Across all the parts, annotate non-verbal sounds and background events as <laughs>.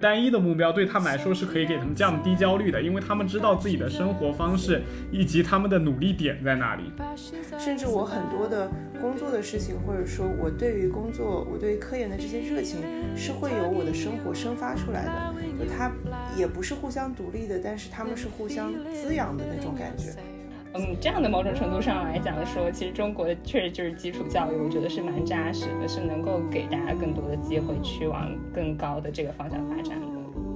单一的目标对他们来说是可以给他们降低焦虑的，因为他们知道自己的生活方式以及他们的努力点在哪里。甚至我很多的工作的事情，或者说我对于工作、我对科研的这些热情，是会由我的生活生发出来的。就它也不是互相独立的，但是他们是互相滋养的那种感觉。嗯，这样的某种程度上来讲说，其实中国确实就是基础教育，我觉得是蛮扎实的，是能够给大家更多的机会去往更高的这个方向发展的。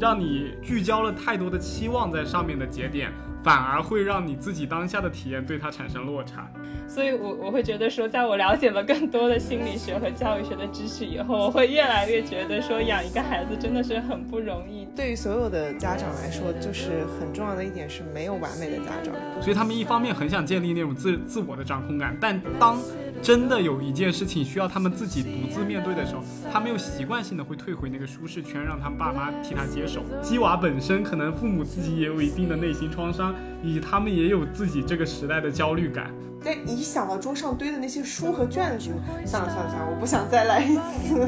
让你聚焦了太多的期望在上面的节点。反而会让你自己当下的体验对它产生落差，所以，我我会觉得说，在我了解了更多的心理学和教育学的知识以后，我会越来越觉得说，养一个孩子真的是很不容易。对于所有的家长来说，就是很重要的一点是没有完美的家长，所以他们一方面很想建立那种自自我的掌控感，但当真的有一件事情需要他们自己独自面对的时候，他们又习惯性的会退回那个舒适圈，让他爸妈替他接手。鸡娃本身可能父母自己也有一定的内心创伤。以及他们也有自己这个时代的焦虑感。对，一想到桌上堆的那些书和卷子，算了算了算了，我不想再来一次。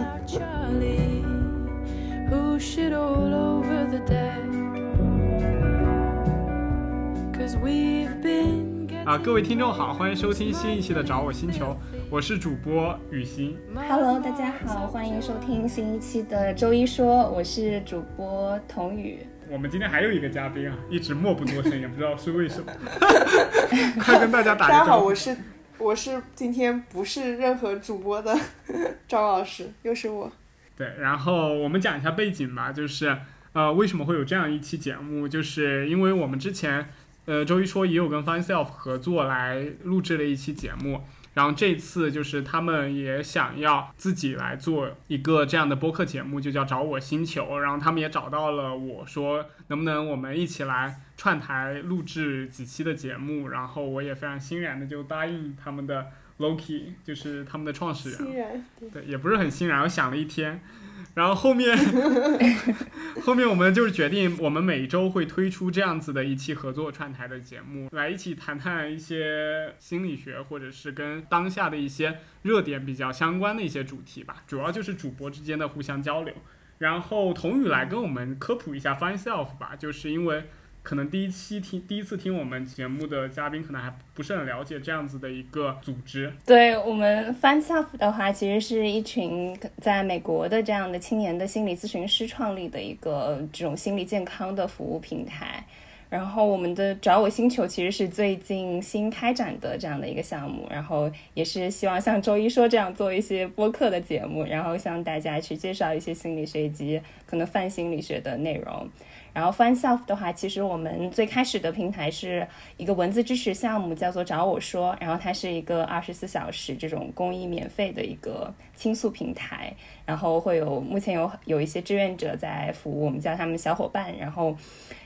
啊，各位听众好，欢迎收听新一期的找我星球，我是主播雨欣。Hello，大家好，欢迎收听新一期的周一说，我是主播童宇。我们今天还有一个嘉宾啊，一直默不作声，也不知道是为什么。<laughs> 快跟大家打个招呼。大家好，我是我是今天不是任何主播的 <laughs> 张老师，又是我。对，然后我们讲一下背景吧，就是呃，为什么会有这样一期节目，就是因为我们之前呃周一说也有跟 Fine Self 合作来录制了一期节目。然后这次就是他们也想要自己来做一个这样的播客节目，就叫找我星球。然后他们也找到了我说，能不能我们一起来串台录制几期的节目？然后我也非常欣然的就答应他们的 Loki，就是他们的创始人。对，也不是很欣然，我想了一天。然后后面，<laughs> 后面我们就是决定，我们每周会推出这样子的一期合作串台的节目，来一起谈谈一些心理学或者是跟当下的一些热点比较相关的一些主题吧。主要就是主播之间的互相交流。然后童宇来跟我们科普一下 Find Self 吧，就是因为。可能第一期听第一次听我们节目的嘉宾可能还不是很了解这样子的一个组织。对我们 Fun Self 的话，其实是一群在美国的这样的青年的心理咨询师创立的一个这种心理健康的服务平台。然后我们的找我星球其实是最近新开展的这样的一个项目，然后也是希望像周一说这样做一些播客的节目，然后向大家去介绍一些心理学以及可能泛心理学的内容。然后 Fun Self 的话，其实我们最开始的平台是一个文字支持项目，叫做找我说。然后它是一个二十四小时这种公益免费的一个倾诉平台。然后会有目前有有一些志愿者在服务，我们叫他们小伙伴。然后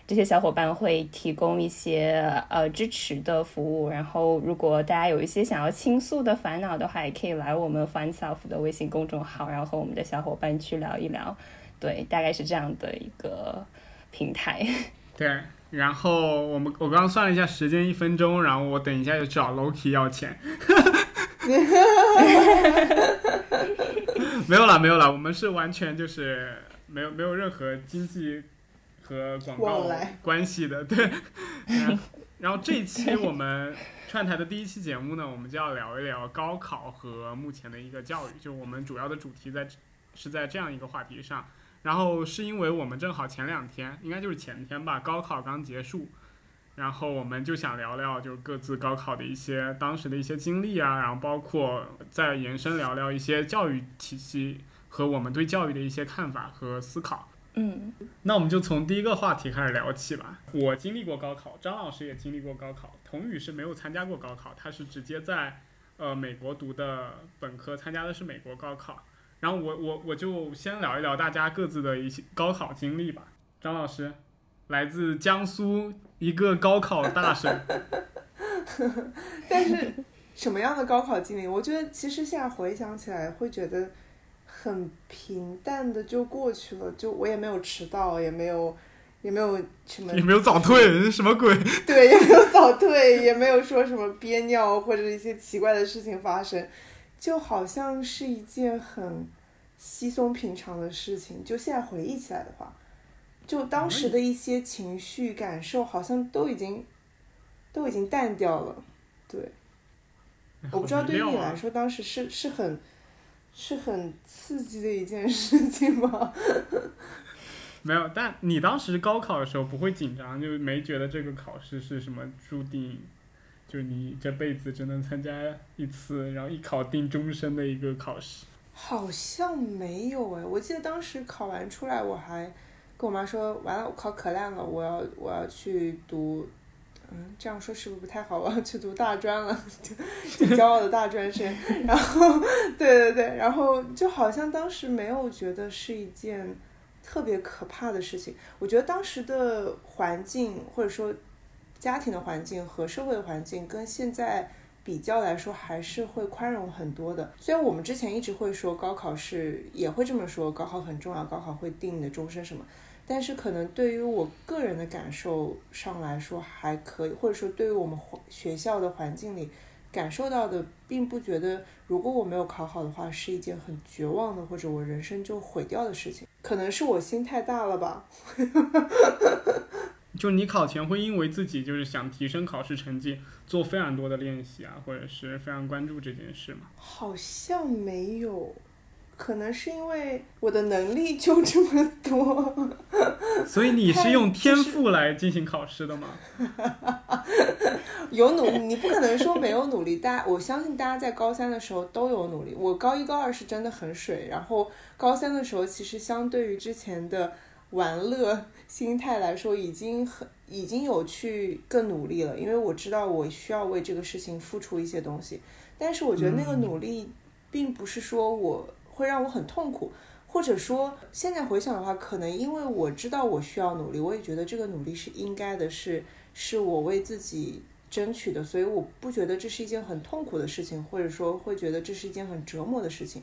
这些小伙伴会提供一些呃支持的服务。然后如果大家有一些想要倾诉的烦恼的话，也可以来我们 Fun Self 的微信公众号，然后和我们的小伙伴去聊一聊。对，大概是这样的一个。平台，<laughs> 对，然后我们我刚刚算了一下时间，一分钟，然后我等一下就找 Loki 要钱，<laughs> 没有了，没有了，我们是完全就是没有没有任何经济和广告关系的，对。<laughs> 然后这一期我们串台的第一期节目呢，我们就要聊一聊高考和目前的一个教育，就我们主要的主题在是在这样一个话题上。然后是因为我们正好前两天，应该就是前天吧，高考刚结束，然后我们就想聊聊，就是各自高考的一些当时的一些经历啊，然后包括再延伸聊聊一些教育体系和我们对教育的一些看法和思考。嗯，那我们就从第一个话题开始聊起吧。我经历过高考，张老师也经历过高考，童宇是没有参加过高考，他是直接在呃美国读的本科，参加的是美国高考。然后我我我就先聊一聊大家各自的一些高考经历吧。张老师，来自江苏一个高考大省。<laughs> 但是什么样的高考经历？我觉得其实现在回想起来，会觉得很平淡的就过去了。就我也没有迟到，也没有也没有什么，也没有早退，<laughs> 什么鬼？对，也没有早退，也没有说什么憋尿或者一些奇怪的事情发生。就好像是一件很稀松平常的事情，就现在回忆起来的话，就当时的一些情绪感受好像都已经都已经淡掉了。对，我不知道对于你来说，当时是是很是很刺激的一件事情吗？<laughs> 没有，但你当时高考的时候不会紧张，就没觉得这个考试是什么注定，就你这辈子只能参加一次，然后一考定终身的一个考试。好像没有哎，我记得当时考完出来，我还跟我妈说，完了，我考可烂了，我要我要去读，嗯，这样说是不是不太好？我要去读大专了，<laughs> 就骄傲的大专生。然后，对对对，然后就好像当时没有觉得是一件。特别可怕的事情，我觉得当时的环境或者说家庭的环境和社会的环境跟现在比较来说，还是会宽容很多的。虽然我们之前一直会说高考是也会这么说，高考很重要，高考会定你的终身什么，但是可能对于我个人的感受上来说还可以，或者说对于我们学校的环境里。感受到的，并不觉得如果我没有考好的话，是一件很绝望的，或者我人生就毁掉的事情。可能是我心太大了吧。<laughs> 就你考前会因为自己就是想提升考试成绩，做非常多的练习啊，或者是非常关注这件事吗？好像没有。可能是因为我的能力就这么多，所以你是用天 <laughs> 赋来进行考试的吗？<laughs> 有努，你不可能说没有努力。大家，我相信大家在高三的时候都有努力。我高一、高二是真的很水，然后高三的时候，其实相对于之前的玩乐心态来说，已经很已经有去更努力了。因为我知道我需要为这个事情付出一些东西，但是我觉得那个努力并不是说我。会让我很痛苦，或者说现在回想的话，可能因为我知道我需要努力，我也觉得这个努力是应该的，是是我为自己争取的，所以我不觉得这是一件很痛苦的事情，或者说会觉得这是一件很折磨的事情。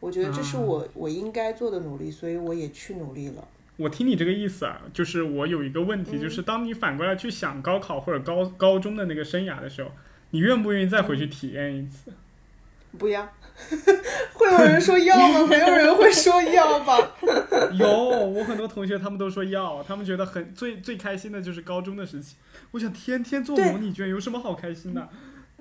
我觉得这是我我应该做的努力，所以我也去努力了。我听你这个意思啊，就是我有一个问题，就是当你反过来去想高考或者高高中的那个生涯的时候，你愿不愿意再回去体验一次？<laughs> 不要。<laughs> 会有人说要吗？没有人会说要吧？<laughs> 有，我很多同学他们都说要，他们觉得很最最开心的就是高中的时期。我想天天做模拟卷有什么好开心的？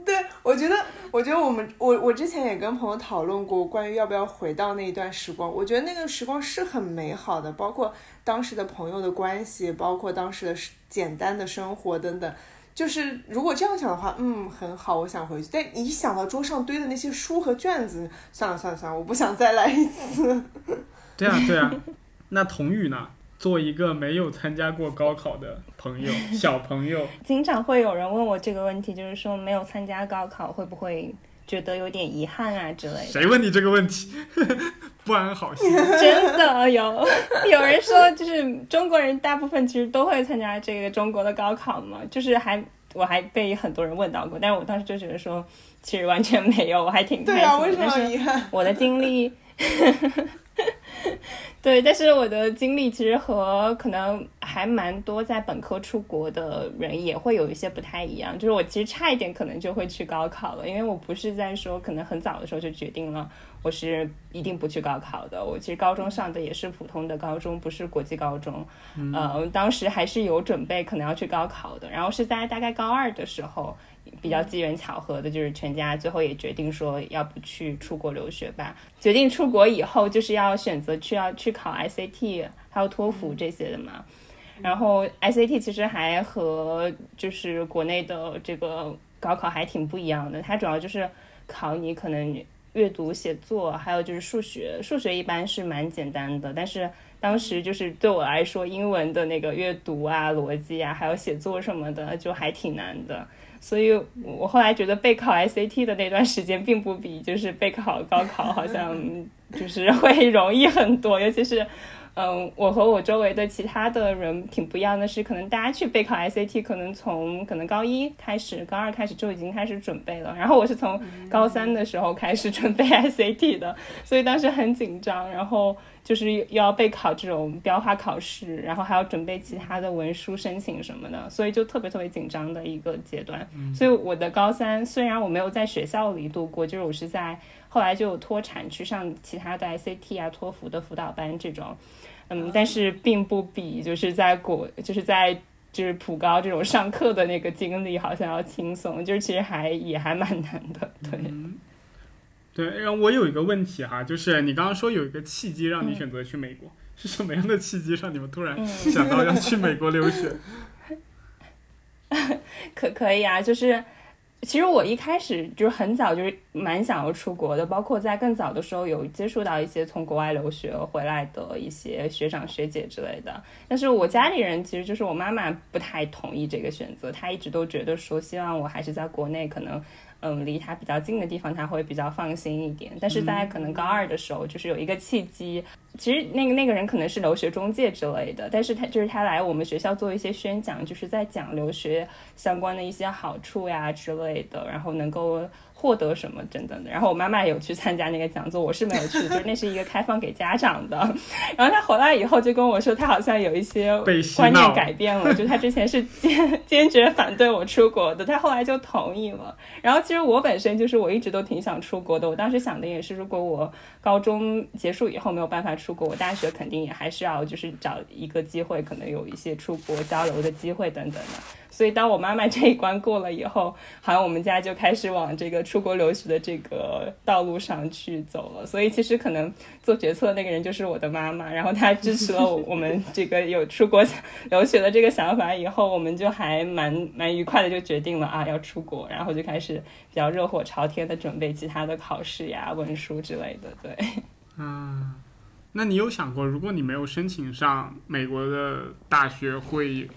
<laughs> 对，我觉得，我觉得我们我我之前也跟朋友讨论过关于要不要回到那一段时光。我觉得那个时光是很美好的，包括当时的朋友的关系，包括当时的简单的生活等等。就是如果这样想的话，嗯，很好，我想回去。但一想到桌上堆的那些书和卷子，算了算了算了，我不想再来一次。<laughs> 对啊对啊，那童宇呢？做一个没有参加过高考的朋友，<laughs> 小朋友，经常会有人问我这个问题，就是说没有参加高考会不会觉得有点遗憾啊之类的。谁问你这个问题？<laughs> 不安好心。真的有有人说，就是中国人大部分其实都会参加这个中国的高考嘛，就是还我还被很多人问到过，但是我当时就觉得说，其实完全没有，我还挺开心。对啊，为什么遗憾？<laughs> 我的经历。<laughs> 对，但是我的经历其实和可能还蛮多在本科出国的人也会有一些不太一样。就是我其实差一点可能就会去高考了，因为我不是在说可能很早的时候就决定了我是一定不去高考的。我其实高中上的也是普通的高中，不是国际高中。呃，当时还是有准备可能要去高考的，然后是在大概高二的时候。比较机缘巧合的，就是全家最后也决定说，要不去出国留学吧。决定出国以后，就是要选择去要去考 SAT，还有托福这些的嘛。然后 SAT 其实还和就是国内的这个高考还挺不一样的，它主要就是考你可能阅读、写作，还有就是数学。数学一般是蛮简单的，但是当时就是对我来说，英文的那个阅读啊、逻辑啊，还有写作什么的，就还挺难的。所以，我后来觉得备考 SAT 的那段时间，并不比就是备考高考好像就是会容易很多，尤其是。嗯，我和我周围的其他的人挺不一样的是，可能大家去备考 SAT，可能从可能高一开始、高二开始就已经开始准备了。然后我是从高三的时候开始准备 SAT 的，所以当时很紧张。然后就是又要备考这种标化考试，然后还要准备其他的文书申请什么的，所以就特别特别紧张的一个阶段。所以我的高三虽然我没有在学校里度过，就是我是在后来就有脱产去上其他的 ICT 啊、托福的辅导班这种。嗯，但是并不比就是在国就是在就是普高这种上课的那个经历好像要轻松，就是其实还也还蛮难的，对。对，然后我有一个问题哈，就是你刚刚说有一个契机让你选择去美国，是什么样的契机让你们突然 <laughs> 想到要去美国留学？<laughs> 可可以啊，就是其实我一开始就是很早就是蛮想要出国的，包括在更早的时候有接触到一些从国外留学回来的一些学长学姐之类的，但是我家里人其实就是我妈妈不太同意这个选择，她一直都觉得说希望我还是在国内可能。嗯，离他比较近的地方，他会比较放心一点。但是在可能高二的时候，就是有一个契机，其实那个那个人可能是留学中介之类的，但是他就是他来我们学校做一些宣讲，就是在讲留学相关的一些好处呀之类的，然后能够。获得什么等等的，然后我妈妈有去参加那个讲座，我是没有去，就是那是一个开放给家长的。<laughs> 然后她回来以后就跟我说，她好像有一些观念改变了，<laughs> 就她之前是坚坚决反对我出国的，她后来就同意了。然后其实我本身就是我一直都挺想出国的，我当时想的也是，如果我高中结束以后没有办法出国，我大学肯定也还是要就是找一个机会，可能有一些出国交流的机会等等的。所以，当我妈妈这一关过了以后，好像我们家就开始往这个出国留学的这个道路上去走了。所以，其实可能做决策的那个人就是我的妈妈，然后她支持了我们这个有出国留学的这个想法以后，我们就还蛮蛮愉快的，就决定了啊要出国，然后就开始比较热火朝天的准备其他的考试呀、文书之类的。对，嗯，那你有想过，如果你没有申请上美国的大学，会？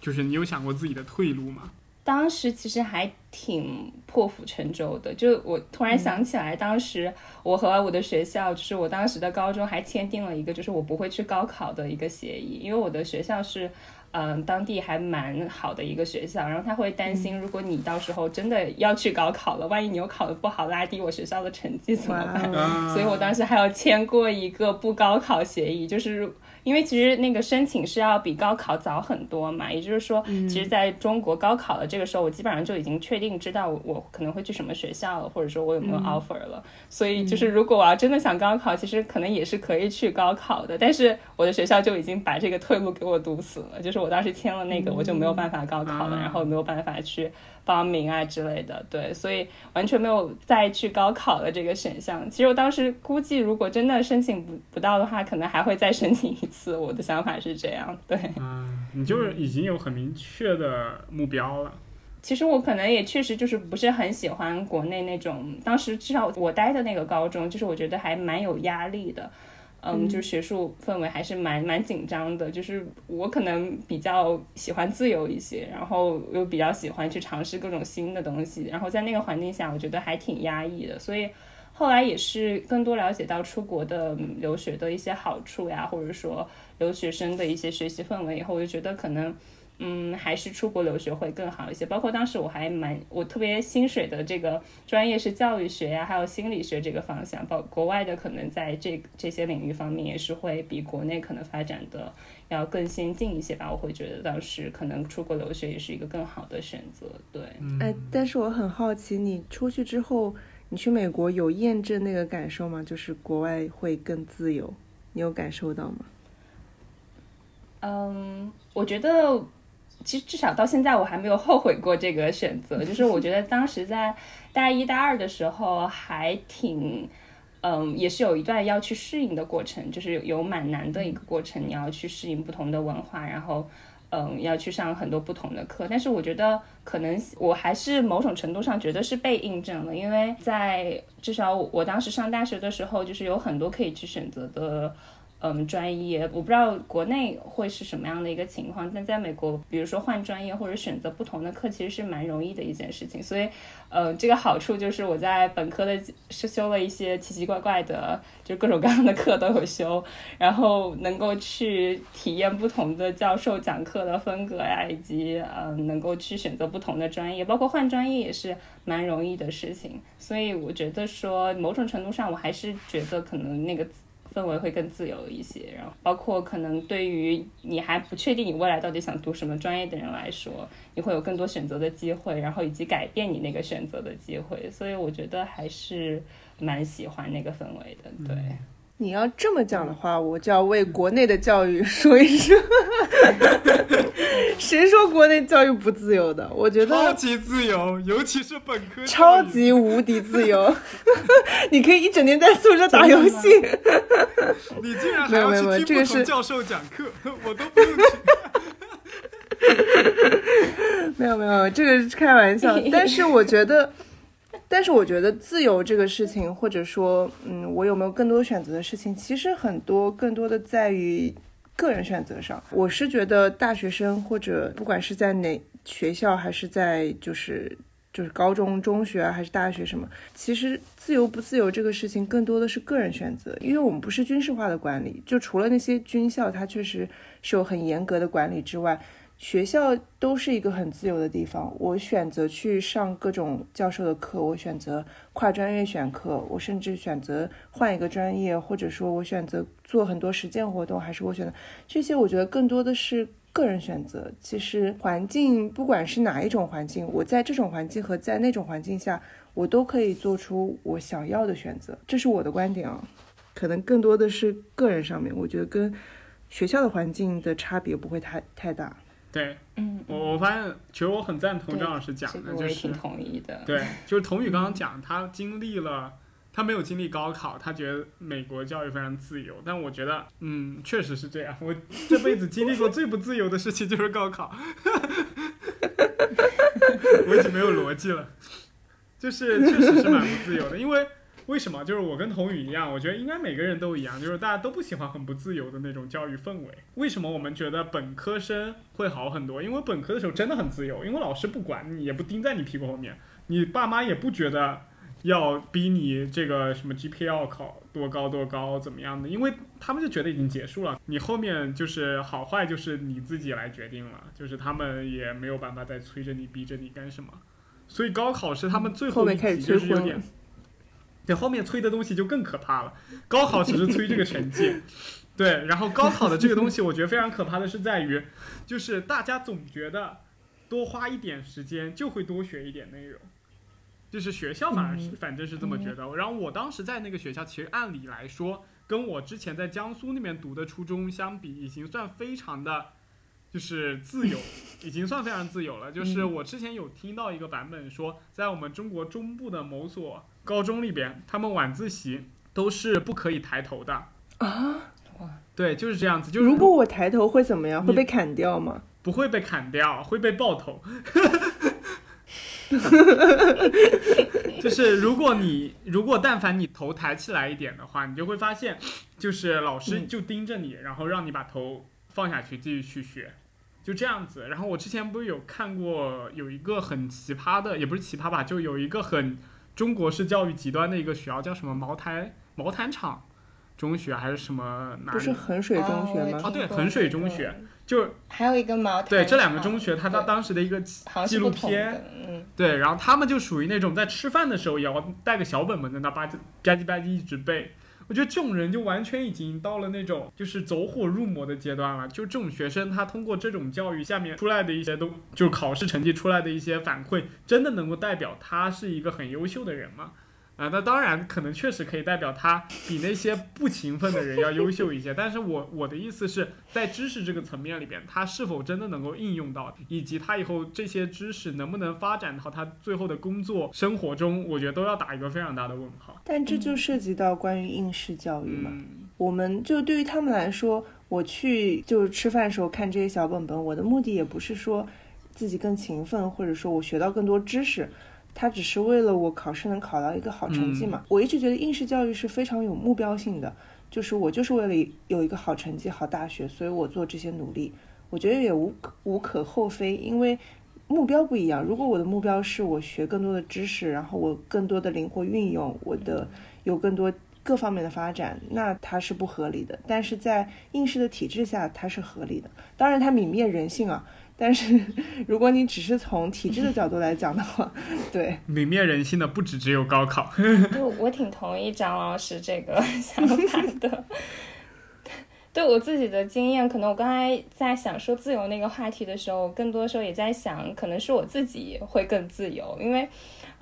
就是你有想过自己的退路吗？当时其实还挺破釜沉舟的。就我突然想起来，当时我和我的学校，就是我当时的高中还签订了一个，就是我不会去高考的一个协议，因为我的学校是，嗯，当地还蛮好的一个学校，然后他会担心，如果你到时候真的要去高考了，万一你又考得不好，拉低我学校的成绩怎么办？<laughs> 所以我当时还有签过一个不高考协议，就是。因为其实那个申请是要比高考早很多嘛，也就是说，其实在中国高考的这个时候，我基本上就已经确定知道我可能会去什么学校了，或者说我有没有 offer 了。所以就是如果我要真的想高考，其实可能也是可以去高考的。但是我的学校就已经把这个退路给我堵死了，就是我当时签了那个，我就没有办法高考了，然后没有办法去。报名啊之类的，对，所以完全没有再去高考的这个选项。其实我当时估计，如果真的申请不不到的话，可能还会再申请一次。我的想法是这样，对。嗯，你就是已经有很明确的目标了。其实我可能也确实就是不是很喜欢国内那种，当时至少我待的那个高中，就是我觉得还蛮有压力的。嗯，就是学术氛围还是蛮蛮紧张的。就是我可能比较喜欢自由一些，然后又比较喜欢去尝试各种新的东西。然后在那个环境下，我觉得还挺压抑的。所以后来也是更多了解到出国的留学的一些好处呀，或者说留学生的一些学习氛围以后，我就觉得可能。嗯，还是出国留学会更好一些。包括当时我还蛮，我特别心水的这个专业是教育学呀，还有心理学这个方向。包国外的可能在这这些领域方面也是会比国内可能发展的要更先进一些吧。我会觉得当时可能出国留学也是一个更好的选择。对，哎，但是我很好奇，你出去之后，你去美国有验证那个感受吗？就是国外会更自由，你有感受到吗？嗯，我觉得。其实至少到现在我还没有后悔过这个选择，就是我觉得当时在大一、大二的时候还挺，嗯，也是有一段要去适应的过程，就是有蛮难的一个过程，你要去适应不同的文化，然后，嗯，要去上很多不同的课。但是我觉得可能我还是某种程度上觉得是被印证了，因为在至少我当时上大学的时候，就是有很多可以去选择的。嗯，专业我不知道国内会是什么样的一个情况，但在美国，比如说换专业或者选择不同的课，其实是蛮容易的一件事情。所以，呃，这个好处就是我在本科的是修了一些奇奇怪怪的，就各种各样的课都有修，然后能够去体验不同的教授讲课的风格呀，以及嗯，能够去选择不同的专业，包括换专业也是蛮容易的事情。所以我觉得说，某种程度上，我还是觉得可能那个。氛围会更自由一些，然后包括可能对于你还不确定你未来到底想读什么专业的人来说，你会有更多选择的机会，然后以及改变你那个选择的机会，所以我觉得还是蛮喜欢那个氛围的。对，你要这么讲的话，我就要为国内的教育 <laughs> 说一声。<laughs> 谁说国内教育不自由的？我觉得超级自由，尤其是本科，超级无敌自由。<laughs> 你可以一整天在宿舍打游戏。你竟然还要去听不同教授讲课，我都不用去。没有没有，这个是开玩笑。但是我觉得。但是我觉得自由这个事情，或者说，嗯，我有没有更多选择的事情，其实很多更多的在于个人选择上。我是觉得大学生或者不管是在哪学校，还是在就是就是高中、中学啊还是大学什么，其实自由不自由这个事情更多的是个人选择，因为我们不是军事化的管理，就除了那些军校，它确实是有很严格的管理之外。学校都是一个很自由的地方，我选择去上各种教授的课，我选择跨专业选课，我甚至选择换一个专业，或者说我选择做很多实践活动，还是我选择这些，我觉得更多的是个人选择。其实环境不管是哪一种环境，我在这种环境和在那种环境下，我都可以做出我想要的选择，这是我的观点啊。可能更多的是个人上面，我觉得跟学校的环境的差别不会太太大。对，嗯，我我发现，其实我很赞同张老师讲的，就是挺同意的。对，<laughs> 就是童宇刚刚讲，他经历了，他没有经历高考，他觉得美国教育非常自由。但我觉得，嗯，确实是这样。我这辈子经历过最不自由的事情就是高考，<laughs> 我已经没有逻辑了，就是确实是蛮不自由的，因为。为什么？就是我跟童宇一样，我觉得应该每个人都一样，就是大家都不喜欢很不自由的那种教育氛围。为什么我们觉得本科生会好很多？因为本科的时候真的很自由，因为老师不管你，也不盯在你屁股后面，你爸妈也不觉得要逼你这个什么 GPA 要考多高多高怎么样的，因为他们就觉得已经结束了，你后面就是好坏就是你自己来决定了，就是他们也没有办法再催着你逼着你干什么。所以高考是他们最后一题，就是有点。对，后面催的东西就更可怕了。高考只是催这个成绩，<laughs> 对。然后高考的这个东西，我觉得非常可怕的是在于，就是大家总觉得多花一点时间就会多学一点内容，就是学校反而是反正是这么觉得。然后我当时在那个学校，其实按理来说，跟我之前在江苏那边读的初中相比，已经算非常的，就是自由，已经算非常自由了。就是我之前有听到一个版本说，在我们中国中部的某所。高中里边，他们晚自习都是不可以抬头的啊！哇，对，就是这样子。就是如果我抬头会怎么样？会被砍掉吗？不会被砍掉，会被爆头。<laughs> 就是如果你如果但凡你头抬起来一点的话，你就会发现，就是老师就盯着你，然后让你把头放下去继续去学，就这样子。然后我之前不是有看过有一个很奇葩的，也不是奇葩吧，就有一个很。中国式教育极端的一个学校叫什么茅台茅台厂中学还是什么？不是衡水中学吗？哦，对，衡水中学就还有一个茅台。对，这两个中学，他当当时的一个纪录片，嗯，对，然后他们就属于那种在吃饭的时候也要带个小本本在那吧唧吧唧吧唧一直背。我觉得这种人就完全已经到了那种就是走火入魔的阶段了。就这种学生，他通过这种教育下面出来的一些都，就是考试成绩出来的一些反馈，真的能够代表他是一个很优秀的人吗？啊，那当然，可能确实可以代表他比那些不勤奋的人要优秀一些。但是我我的意思是在知识这个层面里边，他是否真的能够应用到，以及他以后这些知识能不能发展到他最后的工作生活中，我觉得都要打一个非常大的问号。但这就涉及到关于应试教育嘛？我们就对于他们来说，我去就是吃饭的时候看这些小本本，我的目的也不是说自己更勤奋，或者说我学到更多知识。他只是为了我考试能考到一个好成绩嘛？我一直觉得应试教育是非常有目标性的，就是我就是为了有一个好成绩、好大学，所以我做这些努力。我觉得也无可无可厚非，因为目标不一样。如果我的目标是我学更多的知识，然后我更多的灵活运用，我的有更多各方面的发展，那它是不合理的。但是在应试的体制下，它是合理的。当然，它泯灭人性啊。但是，<laughs> 如果你只是从体制的角度来讲的话，对泯灭人性的不止只有高考。<laughs> 就我挺同意张老师这个 <laughs> 想法的。对我自己的经验，可能我刚才在想说自由那个话题的时候，更多时候也在想，可能是我自己会更自由，因为，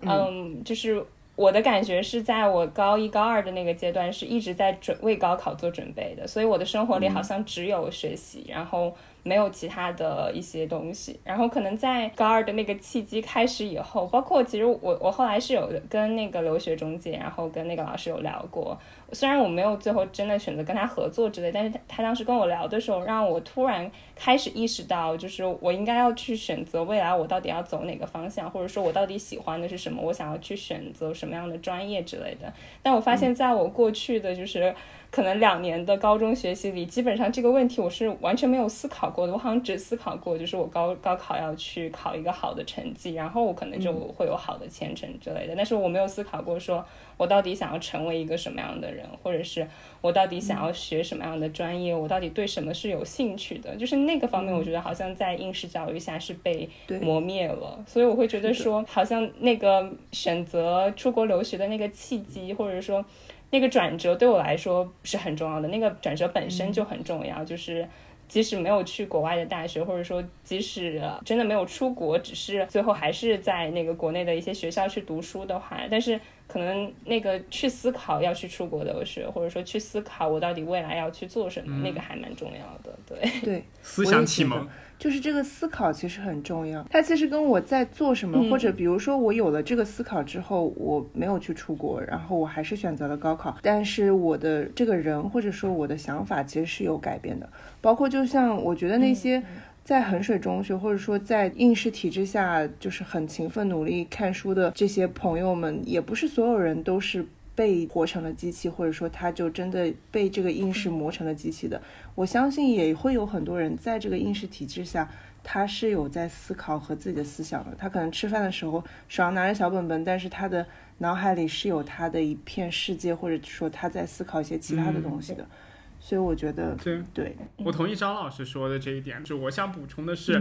嗯，就是我的感觉是在我高一高二的那个阶段，是一直在准为高考做准备的，所以我的生活里好像只有学习，然后。没有其他的一些东西，然后可能在高二的那个契机开始以后，包括其实我我后来是有跟那个留学中介，然后跟那个老师有聊过。虽然我没有最后真的选择跟他合作之类，但是他他当时跟我聊的时候，让我突然开始意识到，就是我应该要去选择未来我到底要走哪个方向，或者说我到底喜欢的是什么，我想要去选择什么样的专业之类的。但我发现，在我过去的就是可能两年的高中学习里，基本上这个问题我是完全没有思考过的。我好像只思考过，就是我高高考要去考一个好的成绩，然后我可能就会有好的前程之类的。但是我没有思考过说。我到底想要成为一个什么样的人，或者是我到底想要学什么样的专业？我到底对什么是有兴趣的？就是那个方面，我觉得好像在应试教育下是被磨灭了。所以我会觉得说，好像那个选择出国留学的那个契机，或者说那个转折，对我来说是很重要的。那个转折本身就很重要，就是即使没有去国外的大学，或者说即使真的没有出国，只是最后还是在那个国内的一些学校去读书的话，但是。可能那个去思考要去出国留学，或者说去思考我到底未来要去做什么，那个还蛮重要的。对对，思想启蒙就是这个思考其实很重要。它其实跟我在做什么，或者比如说我有了这个思考之后，我没有去出国，然后我还是选择了高考，但是我的这个人或者说我的想法其实是有改变的。包括就像我觉得那些。在衡水中学，或者说在应试体制下，就是很勤奋努力看书的这些朋友们，也不是所有人都是被活成了机器，或者说他就真的被这个应试磨成了机器的。我相信也会有很多人在这个应试体制下，他是有在思考和自己的思想的。他可能吃饭的时候手上拿着小本本，但是他的脑海里是有他的一片世界，或者说他在思考一些其他的东西的。所以我觉得，对，对我同意张老师说的这一点。就我想补充的是，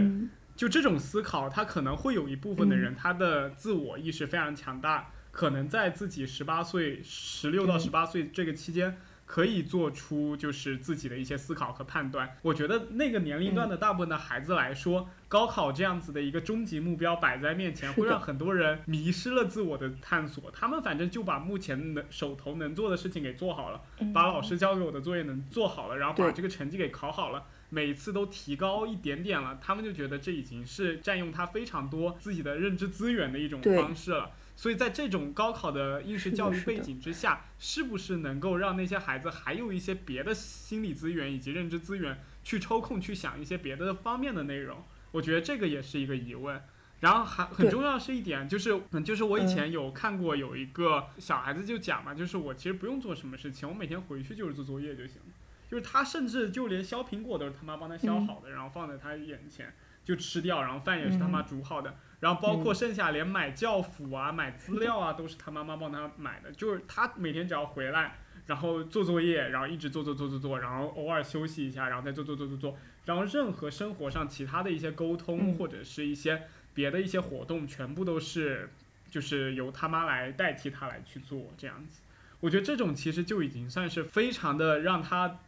就这种思考，他可能会有一部分的人，他的自我意识非常强大，可能在自己十八岁、十六到十八岁这个期间。可以做出就是自己的一些思考和判断。我觉得那个年龄段的大部分的孩子来说，高考这样子的一个终极目标摆在面前，会让很多人迷失了自我的探索。他们反正就把目前能手头能做的事情给做好了，把老师交给我的作业能做好了，然后把这个成绩给考好了，每次都提高一点点了，他们就觉得这已经是占用他非常多自己的认知资源的一种方式了。所以在这种高考的应试教育背景之下，是不是能够让那些孩子还有一些别的心理资源以及认知资源去抽空去想一些别的方面的内容？我觉得这个也是一个疑问。然后还很重要是一点，就是嗯就是我以前有看过有一个小孩子就讲嘛，就是我其实不用做什么事情，我每天回去就是做作业就行了。就是他甚至就连削苹果都是他妈帮他削好的，然后放在他眼前就吃掉，然后饭也是他妈煮好的。然后包括剩下连买教辅啊、买资料啊，都是他妈妈帮他买的。就是他每天只要回来，然后做作业，然后一直做做做做做，然后偶尔休息一下，然后再做做做做做。然后任何生活上其他的一些沟通或者是一些别的一些活动，全部都是就是由他妈来代替他来去做这样子。我觉得这种其实就已经算是非常的让他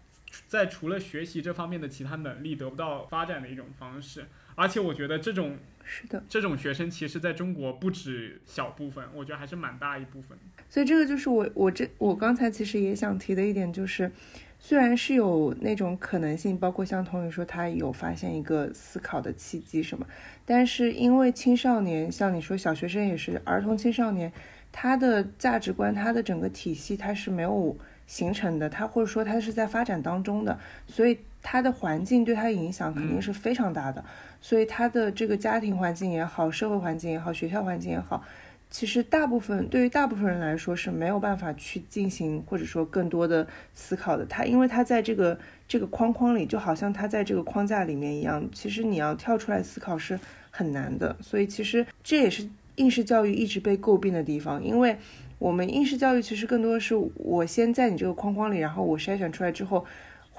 在除了学习这方面的其他能力得不到发展的一种方式。而且我觉得这种。是的，这种学生其实在中国不止小部分，我觉得还是蛮大一部分。所以这个就是我我这我刚才其实也想提的一点，就是虽然是有那种可能性，包括像童宇说他有发现一个思考的契机什么，但是因为青少年，像你说小学生也是儿童青少年，他的价值观，他的整个体系他是没有形成的，他或者说他是在发展当中的，所以他的环境对他影响肯定是非常大的。所以他的这个家庭环境也好，社会环境也好，学校环境也好，其实大部分对于大部分人来说是没有办法去进行或者说更多的思考的。他因为他在这个这个框框里，就好像他在这个框架里面一样，其实你要跳出来思考是很难的。所以其实这也是应试教育一直被诟病的地方，因为我们应试教育其实更多的是我先在你这个框框里，然后我筛选出来之后。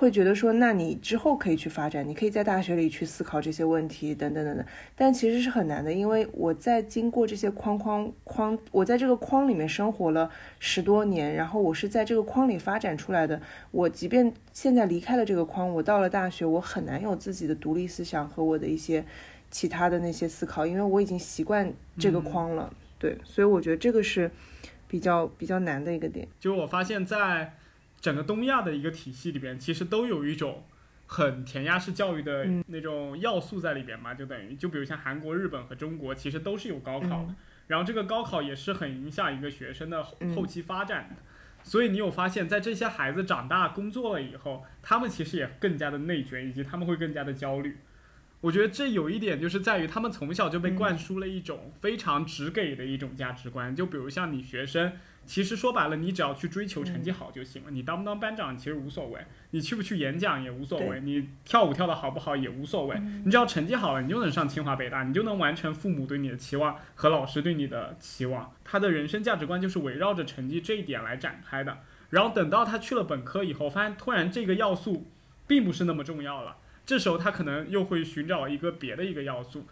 会觉得说，那你之后可以去发展，你可以在大学里去思考这些问题，等等等等。但其实是很难的，因为我在经过这些框框框，我在这个框里面生活了十多年，然后我是在这个框里发展出来的。我即便现在离开了这个框，我到了大学，我很难有自己的独立思想和我的一些其他的那些思考，因为我已经习惯这个框了。对，所以我觉得这个是。比较比较难的一个点。就我发现，在整个东亚的一个体系里边，其实都有一种很填鸭式教育的那种要素在里边嘛，就等于就比如像韩国、日本和中国，其实都是有高考的，然后这个高考也是很影响一个学生的后期发展的。所以你有发现，在这些孩子长大工作了以后，他们其实也更加的内卷，以及他们会更加的焦虑。我觉得这有一点就是在于他们从小就被灌输了一种非常直给的一种价值观，就比如像你学生。其实说白了，你只要去追求成绩好就行了。你当不当班长其实无所谓，你去不去演讲也无所谓，你跳舞跳得好不好也无所谓。你只要成绩好了，你就能上清华北大，你就能完成父母对你的期望和老师对你的期望。他的人生价值观就是围绕着成绩这一点来展开的。然后等到他去了本科以后，发现突然这个要素并不是那么重要了。这时候他可能又会寻找一个别的一个要素，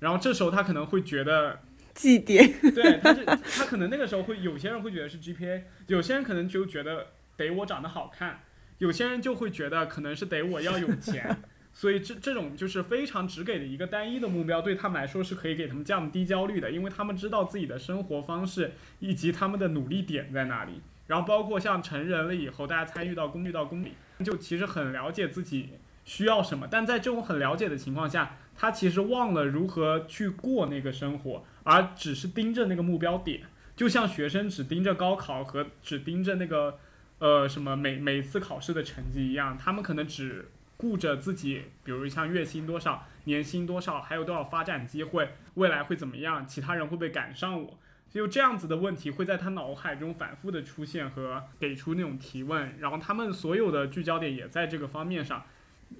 然后这时候他可能会觉得。绩点，对，他是他可能那个时候会有些人会觉得是 GPA，有些人可能就觉得得我长得好看，有些人就会觉得可能是得我要有钱，<laughs> 所以这这种就是非常只给的一个单一的目标，对他们来说是可以给他们降低焦虑的，因为他们知道自己的生活方式以及他们的努力点在哪里。然后包括像成人了以后，大家参与到公寓到公里，就其实很了解自己需要什么，但在这种很了解的情况下，他其实忘了如何去过那个生活。而只是盯着那个目标点，就像学生只盯着高考和只盯着那个，呃，什么每每次考试的成绩一样，他们可能只顾着自己，比如像月薪多少、年薪多少，还有多少发展机会，未来会怎么样，其他人会不会赶上我？就这样子的问题会在他脑海中反复的出现和给出那种提问，然后他们所有的聚焦点也在这个方面上。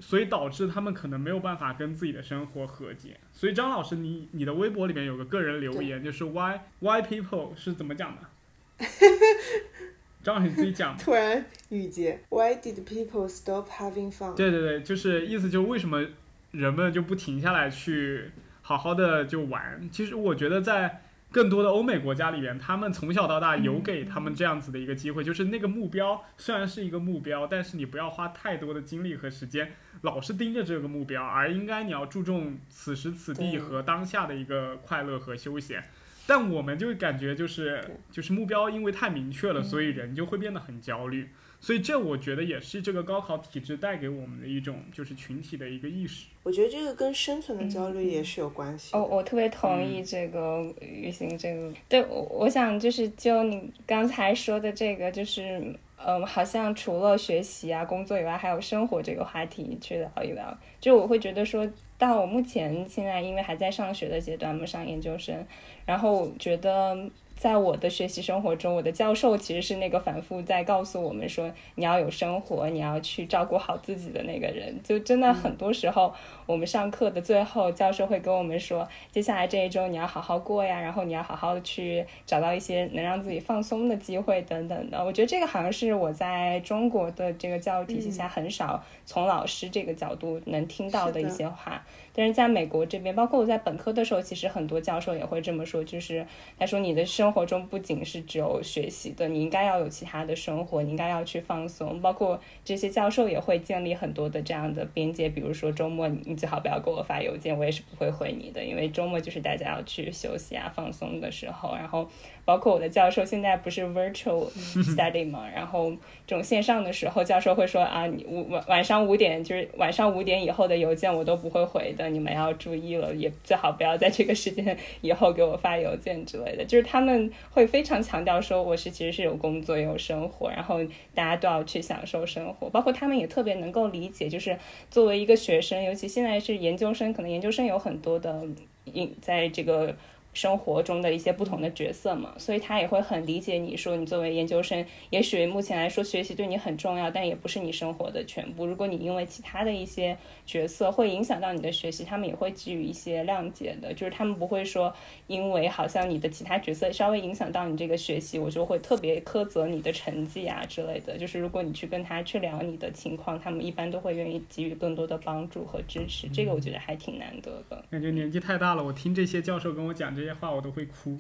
所以导致他们可能没有办法跟自己的生活和解。所以张老师，你你的微博里面有个个人留言，就是 Why Why people 是怎么讲的？<laughs> 张老师你自己讲。突然语结，Why did people stop having fun？对对对，就是意思就是为什么人们就不停下来去好好的就玩？其实我觉得在。更多的欧美国家里边，他们从小到大有给他们这样子的一个机会，就是那个目标虽然是一个目标，但是你不要花太多的精力和时间，老是盯着这个目标，而应该你要注重此时此地和当下的一个快乐和休闲。但我们就感觉就是就是目标因为太明确了，所以人就会变得很焦虑。所以这我觉得也是这个高考体制带给我们的一种就是群体的一个意识。我觉得这个跟生存的焦虑也是有关系。哦，我特别同意这个雨欣这个。对，我我想就是就你刚才说的这个，就是嗯，好像除了学习啊、工作以外，还有生活这个话题去聊一聊。就我会觉得说到我目前现在因为还在上学的阶段嘛，上研究生，然后觉得。在我的学习生活中，我的教授其实是那个反复在告诉我们说，你要有生活，你要去照顾好自己的那个人。就真的很多时候，我们上课的最后，教授会跟我们说，接下来这一周你要好好过呀，然后你要好好的去找到一些能让自己放松的机会等等的。我觉得这个好像是我在中国的这个教育体系下很少从老师这个角度能听到的一些话。但是在美国这边，包括我在本科的时候，其实很多教授也会这么说，就是他说你的生活中不仅是只有学习的，你应该要有其他的生活，你应该要去放松。包括这些教授也会建立很多的这样的边界，比如说周末你最好不要给我发邮件，我也是不会回你的，因为周末就是大家要去休息啊、放松的时候。然后。包括我的教授现在不是 virtual study 嘛，<laughs> 然后这种线上的时候，教授会说啊，你晚晚上五点就是晚上五点以后的邮件我都不会回的，你们要注意了，也最好不要在这个时间以后给我发邮件之类的。就是他们会非常强调说我是其实是有工作有生活，然后大家都要去享受生活。包括他们也特别能够理解，就是作为一个学生，尤其现在是研究生，可能研究生有很多的 in 在这个。生活中的一些不同的角色嘛，所以他也会很理解你说，你作为研究生，也许目前来说学习对你很重要，但也不是你生活的全部。如果你因为其他的一些角色会影响到你的学习，他们也会给予一些谅解的，就是他们不会说，因为好像你的其他角色稍微影响到你这个学习，我就会特别苛责你的成绩啊之类的。就是如果你去跟他去聊你的情况，他们一般都会愿意给予更多的帮助和支持，这个我觉得还挺难得的。感觉年纪太大了，我听这些教授跟我讲这些话，我都会哭。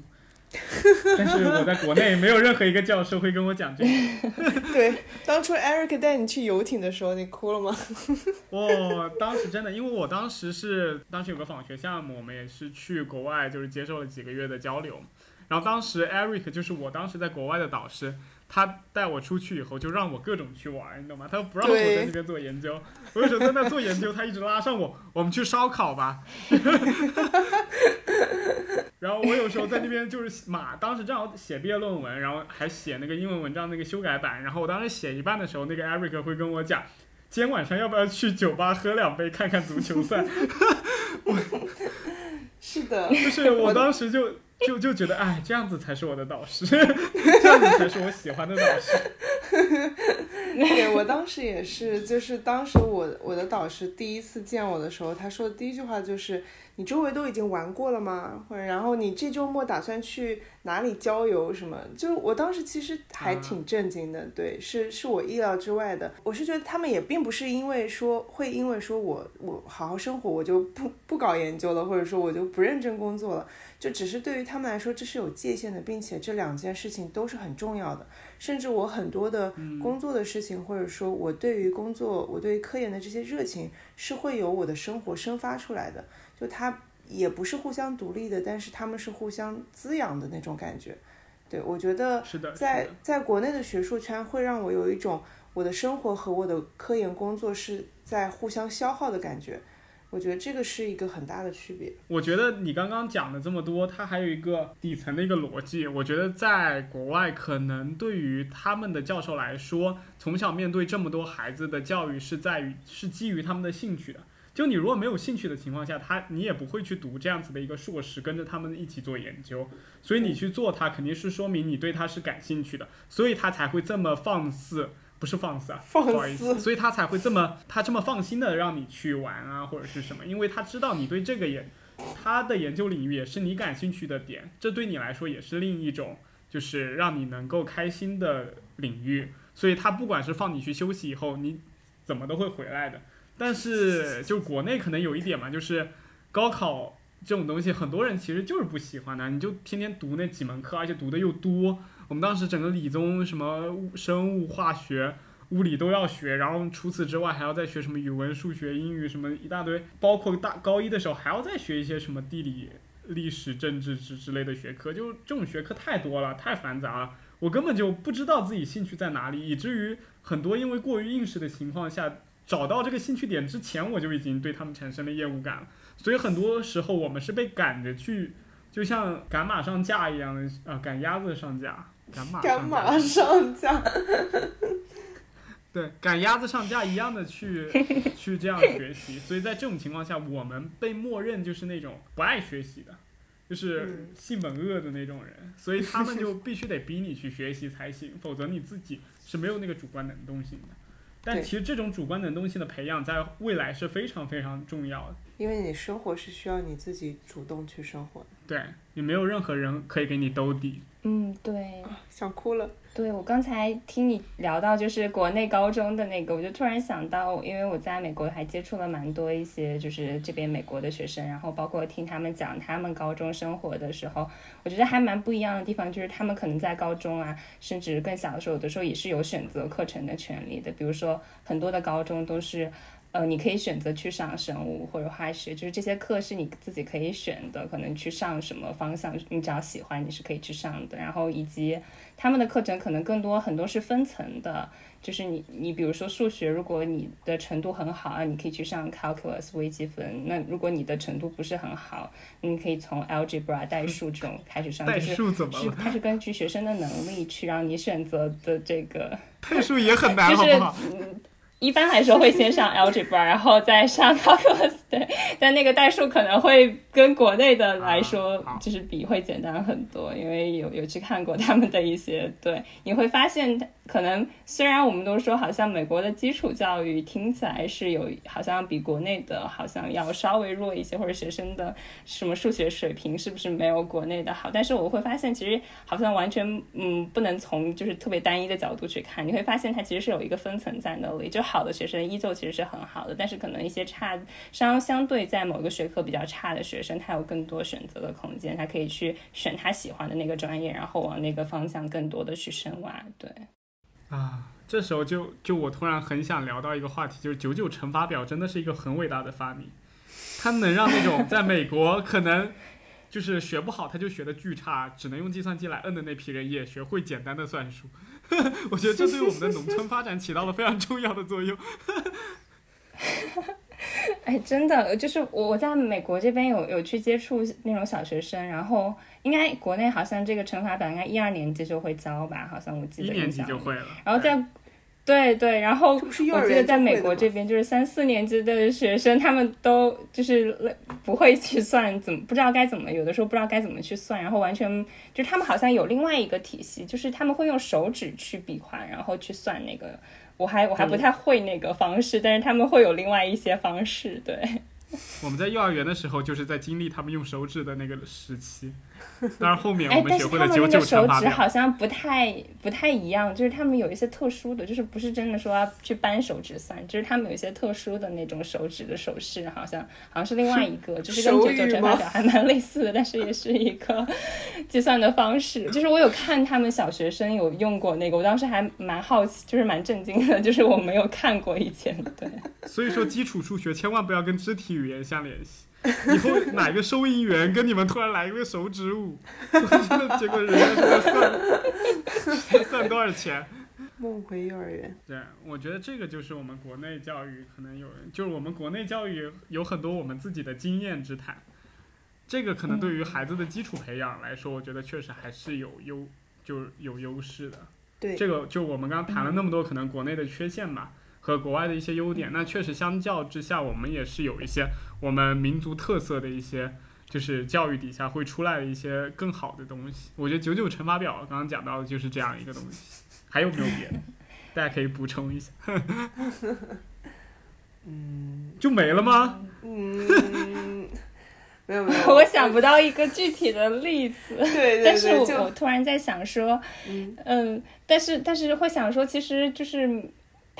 <laughs> 但是我在国内没有任何一个教授会跟我讲这个。<laughs> 对，当初 Eric 带你去游艇的时候，你哭了吗？我 <laughs> 当时真的，因为我当时是当时有个访学项目，我们也是去国外，就是接受了几个月的交流。然后当时 Eric 就是我当时在国外的导师，他带我出去以后就让我各种去玩，你懂吗？他不让我在那边做研究，我有时候在那做研究，他一直拉上我，我们去烧烤吧。<laughs> 然后我有时候在那边就是马，当时正好写毕业论文，然后还写那个英文文章那个修改版。然后我当时写一半的时候，那个 Eric 会跟我讲，今天晚上要不要去酒吧喝两杯，看看足球赛？<laughs> 是的，就是我当时就就就觉得，哎，这样子才是我的导师，<laughs> 这样子才是我喜欢的导师。<laughs> 对我当时也是，就是当时我我的导师第一次见我的时候，他说的第一句话就是：“你周围都已经玩过了吗？或者然后你这周末打算去哪里郊游什么？”就我当时其实还挺震惊的，对，是是我意料之外的。我是觉得他们也并不是因为说会因为说我我好好生活我就不不搞研究了，或者说我就不认真工作了，就只是对于他们来说这是有界限的，并且这两件事情都是很重要的。甚至我很多的工作的事情，或者说我对于工作，我对于科研的这些热情，是会由我的生活生发出来的。就它也不是互相独立的，但是他们是互相滋养的那种感觉。对我觉得，在在国内的学术圈，会让我有一种我的生活和我的科研工作是在互相消耗的感觉。我觉得这个是一个很大的区别。我觉得你刚刚讲的这么多，它还有一个底层的一个逻辑。我觉得在国外，可能对于他们的教授来说，从小面对这么多孩子的教育是在于是基于他们的兴趣的。就你如果没有兴趣的情况下，他你也不会去读这样子的一个硕士，跟着他们一起做研究。所以你去做它，肯定是说明你对它是感兴趣的，所以他才会这么放肆。不是放肆啊，不好意思，所以他才会这么他这么放心的让你去玩啊，或者是什么？因为他知道你对这个也，他的研究领域也是你感兴趣的点，这对你来说也是另一种就是让你能够开心的领域。所以他不管是放你去休息以后，你怎么都会回来的。但是就国内可能有一点嘛，就是高考这种东西，很多人其实就是不喜欢的。你就天天读那几门课，而且读的又多。我们当时整个理综什么生物、化学、物理都要学，然后除此之外还要再学什么语文、数学、英语什么一大堆，包括大高一的时候还要再学一些什么地理、历史、政治之之类的学科，就这种学科太多了，太繁杂了，我根本就不知道自己兴趣在哪里，以至于很多因为过于应试的情况下，找到这个兴趣点之前，我就已经对他们产生了厌恶感了，所以很多时候我们是被赶着去，就像赶马上架一样的啊，赶鸭子上架。赶马上架，<laughs> 对，赶鸭子上架一样的去 <laughs> 去这样学习，所以在这种情况下，我们被默认就是那种不爱学习的，就是性本恶的那种人，所以他们 <laughs> 就必须得逼你去学习才行，否则你自己是没有那个主观能动性的。但其实这种主观能动性的培养，在未来是非常非常重要的，因为你生活是需要你自己主动去生活的，对你没有任何人可以给你兜底。嗯，对，想哭了。对我刚才听你聊到就是国内高中的那个，我就突然想到，因为我在美国还接触了蛮多一些就是这边美国的学生，然后包括听他们讲他们高中生活的时候，我觉得还蛮不一样的地方，就是他们可能在高中啊，甚至更小的时候，有的时候也是有选择课程的权利的，比如说很多的高中都是。呃，你可以选择去上生物或者化学，就是这些课是你自己可以选的，可能去上什么方向，你只要喜欢，你是可以去上的。然后以及他们的课程可能更多很多是分层的，就是你你比如说数学，如果你的程度很好啊，你可以去上 calculus 微积分。那如果你的程度不是很好，你可以从 algebra 代数这种开始上。代数怎么了？<laughs> 它是根据学生的能力去让你选择的这个。代数也很难，<laughs> 好不好？一般来说会先上 algebra，<laughs> 然后再上 calculus，对，但那个代数可能会跟国内的来说就是比会简单很多，因为有有去看过他们的一些，对，你会发现。可能虽然我们都说好像美国的基础教育听起来是有好像比国内的好像要稍微弱一些，或者学生的什么数学水平是不是没有国内的好？但是我会发现其实好像完全嗯不能从就是特别单一的角度去看，你会发现它其实是有一个分层在那里。就好的学生依旧其实是很好的，但是可能一些差相相对在某个学科比较差的学生，他有更多选择的空间，他可以去选他喜欢的那个专业，然后往那个方向更多的去深挖。对。啊，这时候就就我突然很想聊到一个话题，就是九九乘法表真的是一个很伟大的发明，它能让那种在美国可能就是学不好他就学的巨差，只能用计算机来摁的那批人也学会简单的算术。<laughs> 我觉得这对我们的农村发展起到了非常重要的作用。<laughs> <laughs> 哎，真的，就是我我在美国这边有有去接触那种小学生，然后应该国内好像这个乘法表应该一二年级就会教吧，好像我记得。一年级就会了。然后在，对对，然后我记得在美国这边就是三四年级的学生，他们都就是不会去算，怎么不知道该怎么，有的时候不知道该怎么去算，然后完全就是他们好像有另外一个体系，就是他们会用手指去比划，然后去算那个。我还我还不太会那个方式，但是他们会有另外一些方式，对。我们在幼儿园的时候，就是在经历他们用手指的那个时期。<laughs> 当然后面我们学会了九九乘法表。手指好像不太不太一样，就是他们有一些特殊的，就是不是真的说要去扳手指算，就是他们有一些特殊的那种手指的手势，好像好像是另外一个，就是跟九九乘法表还蛮类似的，但是也是一个计算的方式。就是我有看他们小学生有用过那个，我当时还蛮好奇，就是蛮震惊的，就是我没有看过以前。对，<laughs> 所以说基础数学千万不要跟肢体语言相联系。以后哪个收银员跟你们突然来一个手指舞，<laughs> 结果人家在算算多少钱？梦回幼儿园。对，我觉得这个就是我们国内教育可能有，就是我们国内教育有很多我们自己的经验之谈。这个可能对于孩子的基础培养来说，我觉得确实还是有优，就是有优势的。对，这个就我们刚刚谈了那么多可能国内的缺陷嘛。和国外的一些优点，那确实相较之下，我们也是有一些我们民族特色的一些，就是教育底下会出来的一些更好的东西。我觉得九九乘法表刚刚讲到的就是这样一个东西，还有没有别的？大家可以补充一下。<laughs> 嗯，就没了吗？嗯，没有没有，<laughs> 我想不到一个具体的例子。对 <laughs> 对对，但是我突然在想说，嗯，但是但是会想说，其实就是。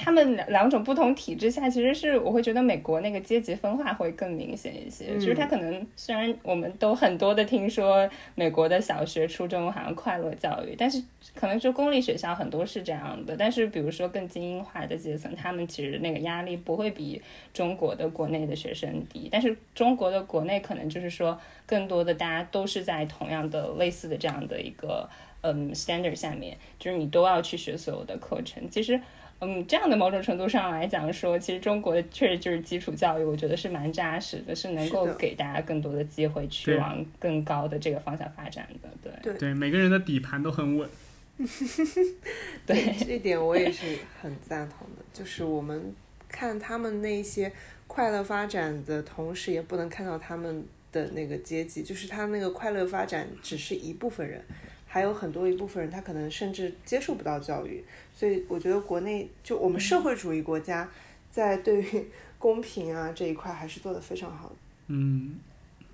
他们两两种不同体制下，其实是我会觉得美国那个阶级分化会更明显一些。就是他可能虽然我们都很多的听说美国的小学、初中好像快乐教育，但是可能就公立学校很多是这样的。但是比如说更精英化的阶层，他们其实那个压力不会比中国的国内的学生低。但是中国的国内可能就是说更多的大家都是在同样的类似的这样的一个嗯 standard 下面，就是你都要去学所有的课程。其实。嗯，这样的某种程度上来讲，说其实中国的确实就是基础教育，我觉得是蛮扎实的，是能够给大家更多的机会去往更高的这个方向发展的。对对，每个人的底盘都很稳。<laughs> 对，<laughs> 这点我也是很赞同的。就是我们看他们那些快乐发展的同时，也不能看到他们的那个阶级，就是他那个快乐发展只是一部分人。还有很多一部分人，他可能甚至接触不到教育，所以我觉得国内就我们社会主义国家，在对于 <laughs> 公平啊这一块还是做得非常好的。嗯，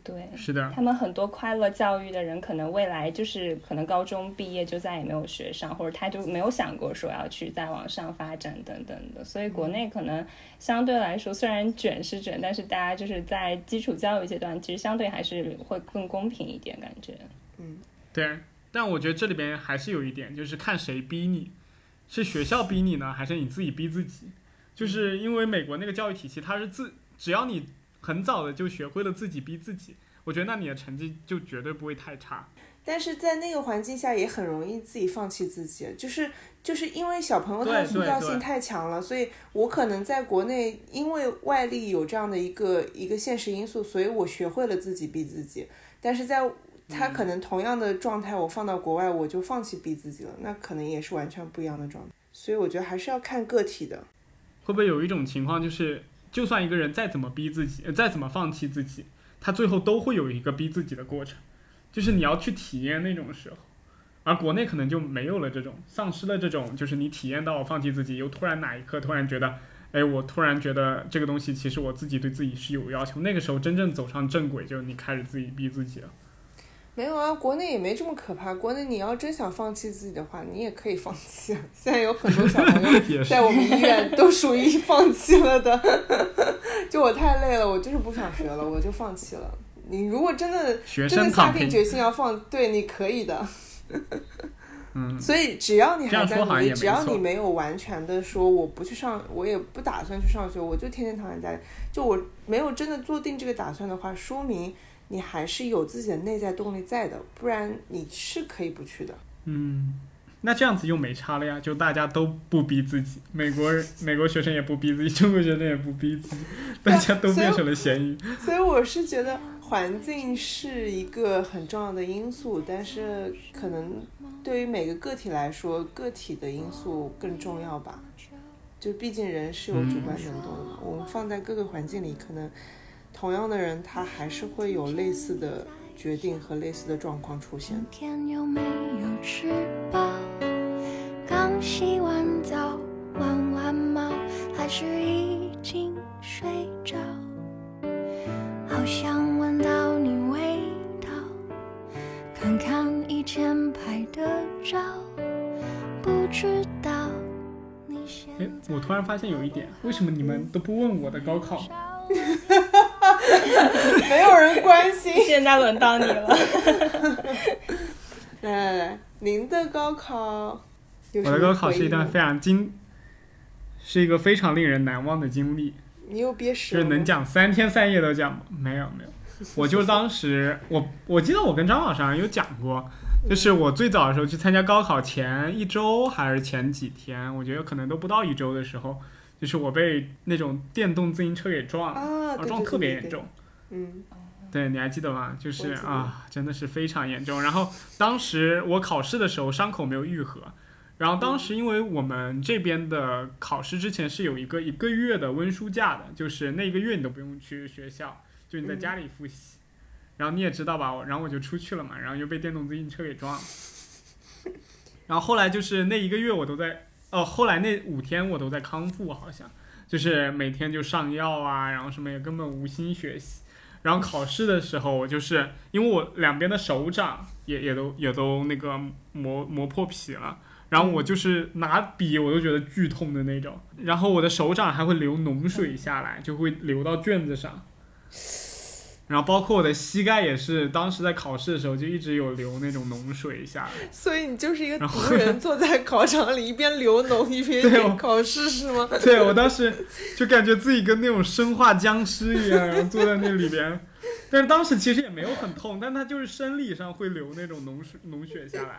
对，是的。他们很多快乐教育的人，可能未来就是可能高中毕业就再也没有学上，或者他就没有想过说要去再往上发展等等的。所以国内可能相对来说，虽然卷是卷，但是大家就是在基础教育阶段，其实相对还是会更公平一点，感觉。嗯，对。但我觉得这里边还是有一点，就是看谁逼你，是学校逼你呢，还是你自己逼自己？就是因为美国那个教育体系，它是自只要你很早的就学会了自己逼自己，我觉得那你的成绩就绝对不会太差。但是在那个环境下，也很容易自己放弃自己，就是就是因为小朋友他的塑造性太强了，所以我可能在国内因为外力有这样的一个一个现实因素，所以我学会了自己逼自己，但是在。他可能同样的状态，我放到国外，我就放弃逼自己了，那可能也是完全不一样的状态。所以我觉得还是要看个体的。会不会有一种情况，就是就算一个人再怎么逼自己，再怎么放弃自己，他最后都会有一个逼自己的过程，就是你要去体验那种时候。而国内可能就没有了这种，丧失了这种，就是你体验到放弃自己，又突然哪一刻突然觉得，哎，我突然觉得这个东西其实我自己对自己是有要求，那个时候真正走上正轨，就是你开始自己逼自己了。没有啊，国内也没这么可怕。国内你要真想放弃自己的话，你也可以放弃。<laughs> 现在有很多小朋友 <laughs> 在我们医院都属于放弃了的。<laughs> 就我太累了，我就是不想学了，我就放弃了。你如果真的真的下定决心要放，对，你可以的。嗯。所以只要你还在努力，只要你没有完全的说我不去上，我也不打算去上学，我就天天躺在家里。就我没有真的做定这个打算的话，说明。你还是有自己的内在动力在的，不然你是可以不去的。嗯，那这样子又没差了呀，就大家都不逼自己，美国人、美国学生也不逼自己，中国学生也不逼自己，大家都变成了咸鱼。所以我是觉得环境是一个很重要的因素，但是可能对于每个个体来说，个体的因素更重要吧。就毕竟人是有主观能动的嘛，我们放在各个环境里，可能同样的人他还是会有类似的。决定和类似的状况出现。天有没有吃饱？刚洗完澡，玩完猫，还是已经睡着？好想闻到你味道，看看以前拍的照，不知道你现哎，我突然发现有一点，为什么你们都不问我的高考？<laughs> 没有人关心，现在轮到你了。来来来，您的高考，我的高考是一段非常经，是一个非常令人难忘的经历。你又憋屎就是能讲三天三夜都讲吗？没有没有，我就当时我我记得我跟张老师有讲过，就是我最早的时候去参加高考前一周还是前几天，我觉得可能都不到一周的时候。就是我被那种电动自行车给撞了，啊撞特别严重。嗯，对，你还记得吗？就是啊，真的是非常严重。然后当时我考试的时候伤口没有愈合，然后当时因为我们这边的考试之前是有一个一个月的温书假的，就是那一个月你都不用去学校，就你在家里复习。然后你也知道吧，然后我就出去了嘛，然后又被电动自行车给撞了。然后后来就是那一个月我都在。哦，后来那五天我都在康复，好像就是每天就上药啊，然后什么也根本无心学习。然后考试的时候，我就是因为我两边的手掌也也都也都那个磨磨破皮了，然后我就是拿笔我都觉得剧痛的那种，然后我的手掌还会流脓水下来，就会流到卷子上。然后包括我的膝盖也是，当时在考试的时候就一直有流那种脓水下来。<laughs> 所以你就是一个毒人，坐在考场里一边流脓 <laughs> 一边考试是吗？<laughs> 对，我当时就感觉自己跟那种生化僵尸一样，然后坐在那里边。但是当时其实也没有很痛，但它就是生理上会流那种脓水脓血下来，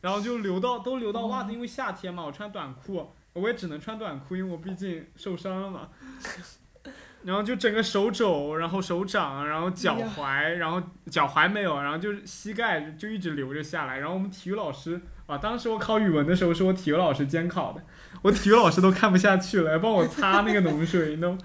然后就流到都流到袜子，因为夏天嘛，我穿短裤，我也只能穿短裤，因为我毕竟受伤了嘛。然后就整个手肘，然后手掌，然后脚踝，然后脚踝没有，然后就是膝盖就一直流着下来。然后我们体育老师啊，当时我考语文的时候是我体育老师监考的，我体育老师都看不下去了，来帮我擦那个脓水，你都。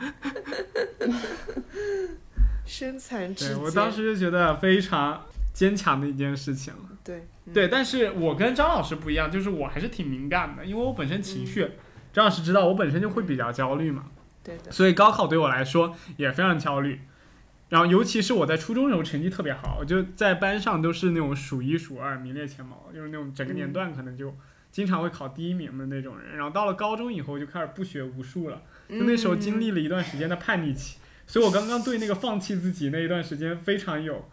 身残志坚。对我当时就觉得非常坚强的一件事情。对。对，但是我跟张老师不一样，就是我还是挺敏感的，因为我本身情绪，张老师知道我本身就会比较焦虑嘛。对的，所以高考对我来说也非常焦虑，然后尤其是我在初中时候成绩特别好，就在班上都是那种数一数二、名列前茅，就是那种整个年段可能就经常会考第一名的那种人。然后到了高中以后就开始不学无术了，就那时候经历了一段时间的叛逆期，所以我刚刚对那个放弃自己那一段时间非常有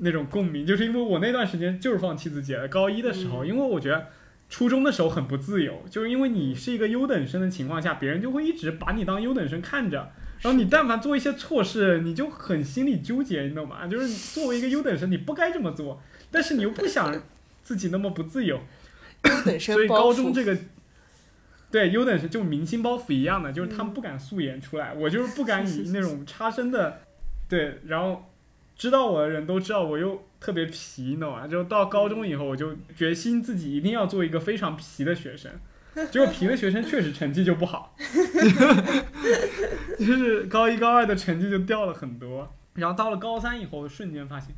那种共鸣，就是因为我那段时间就是放弃自己了。高一的时候，因为我觉得。初中的时候很不自由，就是因为你是一个优等生的情况下，别人就会一直把你当优等生看着，然后你但凡做一些错事，你就很心里纠结，你懂吗？就是作为一个优等生，你不该这么做，但是你又不想自己那么不自由，优等生 <coughs> 所以高中这个，对优等生就明星包袱一样的，就是他们不敢素颜出来，我就是不敢以那种差生的，对，然后知道我的人都知道我又。特别皮，你懂吗？就到高中以后，我就决心自己一定要做一个非常皮的学生。结果皮的学生确实成绩就不好，<laughs> 就是高一高二的成绩就掉了很多。然后到了高三以后，瞬间发现，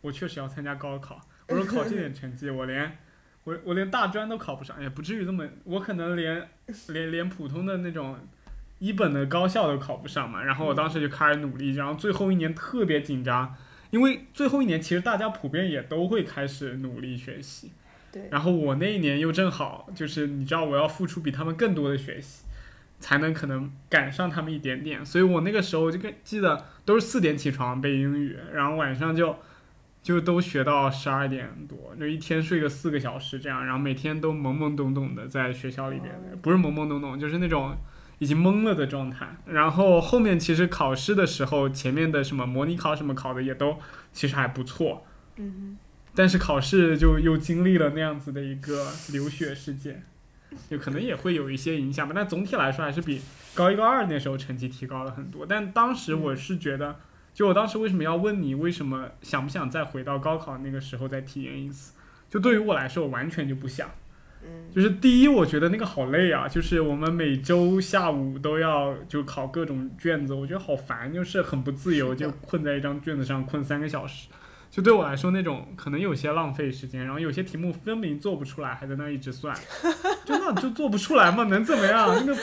我确实要参加高考。我说考这点成绩，我连我我连大专都考不上，也不至于这么，我可能连连连普通的那种一本的高校都考不上嘛。然后我当时就开始努力，然后最后一年特别紧张。因为最后一年，其实大家普遍也都会开始努力学习，对。然后我那一年又正好就是你知道我要付出比他们更多的学习，才能可能赶上他们一点点。所以我那个时候就跟记得都是四点起床背英语，然后晚上就就都学到十二点多，就一天睡个四个小时这样，然后每天都懵懵懂懂的在学校里边，不是懵懵懂懂，就是那种。已经懵了的状态。然后后面其实考试的时候，前面的什么模拟考什么考的也都其实还不错。嗯但是考试就又经历了那样子的一个流血事件，就可能也会有一些影响吧。但总体来说还是比高一高二那时候成绩提高了很多。但当时我是觉得，就我当时为什么要问你为什么想不想再回到高考那个时候再体验一次？就对于我来说，我完全就不想。嗯就是第一，我觉得那个好累啊，就是我们每周下午都要就考各种卷子，我觉得好烦，就是很不自由，就困在一张卷子上困三个小时。就对我来说，那种可能有些浪费时间，然后有些题目分明做不出来，还在那一直算，<laughs> 就那就做不出来嘛，能怎么样？那个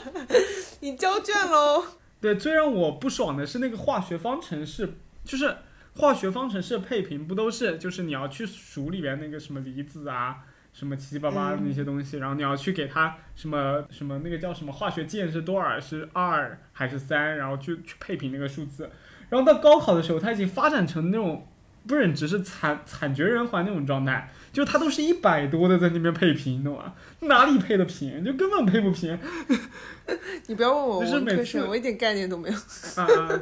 <laughs> 你交卷喽？对，最让我不爽的是那个化学方程式，就是化学方程式的配平不都是就是你要去数里边那个什么离子啊，什么七七八八的那些东西，然后你要去给它什么什么那个叫什么化学键是多少，是二还是三，然后去去配平那个数字，然后到高考的时候，它已经发展成那种不忍直视惨惨绝人寰那种状态，就他都是一百多的在那边配平，你懂吗？哪里配的平？就根本配不平。<laughs> 你不要问我就是每科生，我一点概念都没有。啊啊，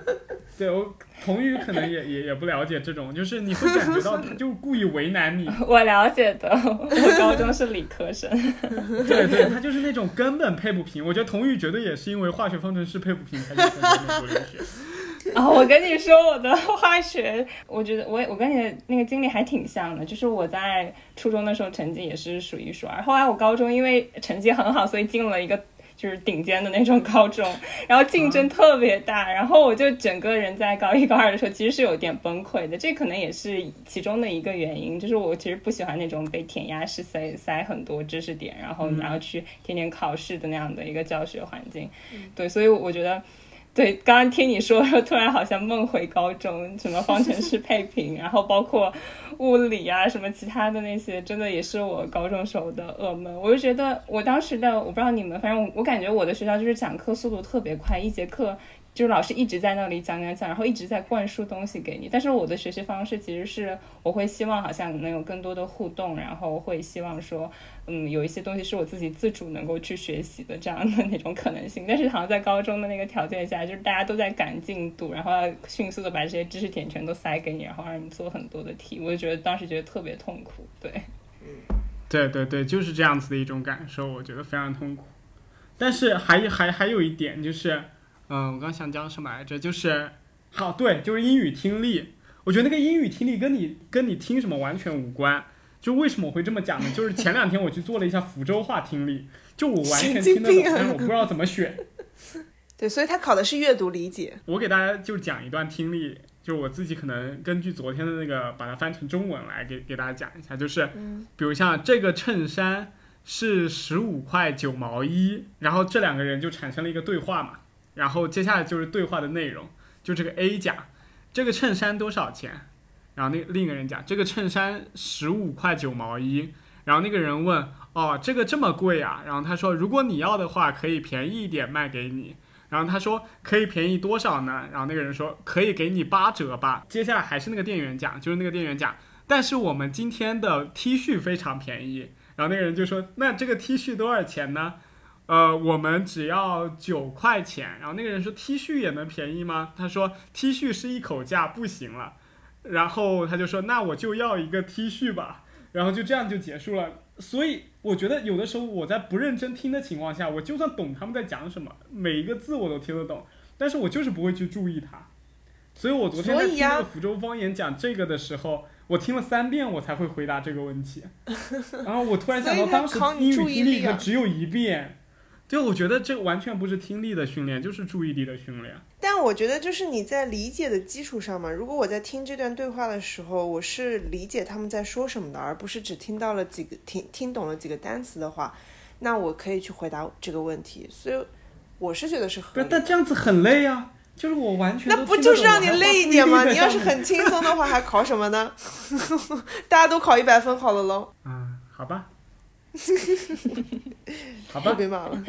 对我童宇可能也也也不了解这种，就是你会感觉到他就故意为难你，<laughs> 我了解的，我高中是理科生。<laughs> 对对，他就是那种根本配不平。我觉得童宇绝对也是因为化学方程式配不平才去选择美国留学。<laughs> 啊、我跟你说，我的 <laughs> 化学，我觉得我我跟你的那个经历还挺像的，就是我在初中的时候成绩也是数一数二，后来我高中因为成绩很好，所以进了一个就是顶尖的那种高中，然后竞争特别大，然后我就整个人在高一高二的时候其实是有点崩溃的，这可能也是其中的一个原因，就是我其实不喜欢那种被填鸭式塞塞很多知识点，然后然后去天天考试的那样的一个教学环境，对，所以我觉得。对，刚刚听你说，突然好像梦回高中，什么方程式配平，然后包括物理啊，什么其他的那些，真的也是我高中时候的噩梦。我就觉得我当时的，我不知道你们，反正我我感觉我的学校就是讲课速度特别快，一节课就是老师一直在那里讲讲讲，然后一直在灌输东西给你。但是我的学习方式其实是，我会希望好像能有更多的互动，然后会希望说，嗯，有一些东西是我自己自主能够去学习的这样的那种可能性。但是好像在高中的那个条件下，就是大家都在赶进度，然后迅速的把这些知识点全都塞给你，然后让你做很多的题。我就觉得当时觉得特别痛苦，对。<laughs> 对对对，就是这样子的一种感受，我觉得非常痛苦。但是还还还有一点就是，嗯、我刚想讲什么来着？就是，好，对，就是英语听力。我觉得那个英语听力跟你跟你听什么完全无关。就为什么我会这么讲呢？就是前两天我去做了一下福州话听力，就我完全听得懂，但是我不知道怎么选。<laughs> 对，所以他考的是阅读理解。我给大家就讲一段听力，就是我自己可能根据昨天的那个把它翻成中文来给给大家讲一下，就是，比如像这个衬衫是十五块九毛一，然后这两个人就产生了一个对话嘛，然后接下来就是对话的内容，就这个 A 讲这个衬衫多少钱，然后那另一个人讲这个衬衫十五块九毛一，然后那个人问哦这个这么贵啊，然后他说如果你要的话可以便宜一点卖给你。然后他说可以便宜多少呢？然后那个人说可以给你八折吧。接下来还是那个店员讲，就是那个店员讲，但是我们今天的 T 恤非常便宜。然后那个人就说那这个 T 恤多少钱呢？呃，我们只要九块钱。然后那个人说 T 恤也能便宜吗？他说 T 恤是一口价，不行了。然后他就说那我就要一个 T 恤吧。然后就这样就结束了。所以我觉得有的时候我在不认真听的情况下，我就算懂他们在讲什么，每一个字我都听得懂，但是我就是不会去注意它。所以我昨天在听那个福州方言讲这个的时候，我听了三遍我才会回答这个问题。<laughs> 然后我突然想到，当时英语听力只有一遍。对，我觉得这完全不是听力的训练，就是注意力的训练。但我觉得就是你在理解的基础上嘛，如果我在听这段对话的时候，我是理解他们在说什么的，而不是只听到了几个听听懂了几个单词的话，那我可以去回答这个问题。所以我是觉得是合不。但这样子很累啊！就是我完全那不就是让你累一点吗？你要是很轻松的话，还考什么呢？<laughs> 大家都考一百分好了喽，嗯，好吧，<laughs> 好吧，别骂了。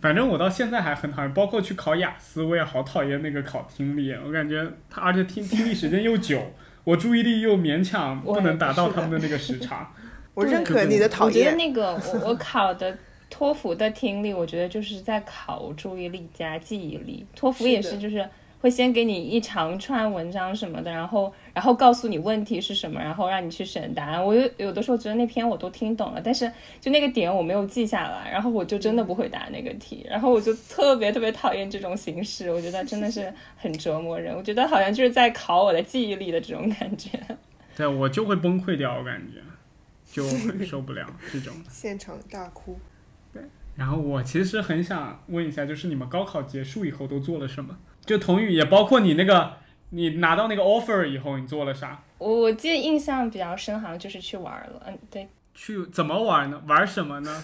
反正我到现在还很讨厌，包括去考雅思，我也好讨厌那个考听力，我感觉他而且听听力时间又久，我注意力又勉强不能达到他们的那个时长。<laughs> 我认可你的讨我觉得厌。那个我我考的托福的听力，我觉得就是在考注意力加记忆力。托福也是，就是。会先给你一长串文章什么的，然后然后告诉你问题是什么，然后让你去选答案。我有有的时候觉得那篇我都听懂了，但是就那个点我没有记下来，然后我就真的不会答那个题，然后我就特别特别讨厌这种形式，我觉得真的是很折磨人。我觉得好像就是在考我的记忆力的这种感觉。<laughs> 对，我就会崩溃掉，我感觉就很受不了这种 <laughs> 现场大哭。对，然后我其实很想问一下，就是你们高考结束以后都做了什么？就童语也包括你那个，你拿到那个 offer 以后，你做了啥？我我记得印象比较深，好像就是去玩了。嗯，对。去怎么玩呢？玩什么呢？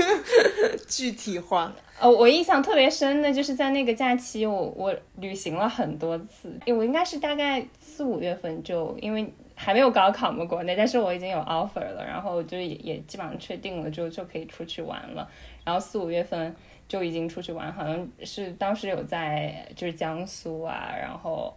<laughs> 具体化。呃，我印象特别深的就是在那个假期，我我旅行了很多次。我应该是大概四五月份就，因为还没有高考嘛，国内，但是我已经有 offer 了，然后就也也基本上确定了，就就可以出去玩了。然后四五月份。就已经出去玩，好像是当时有在就是江苏啊，然后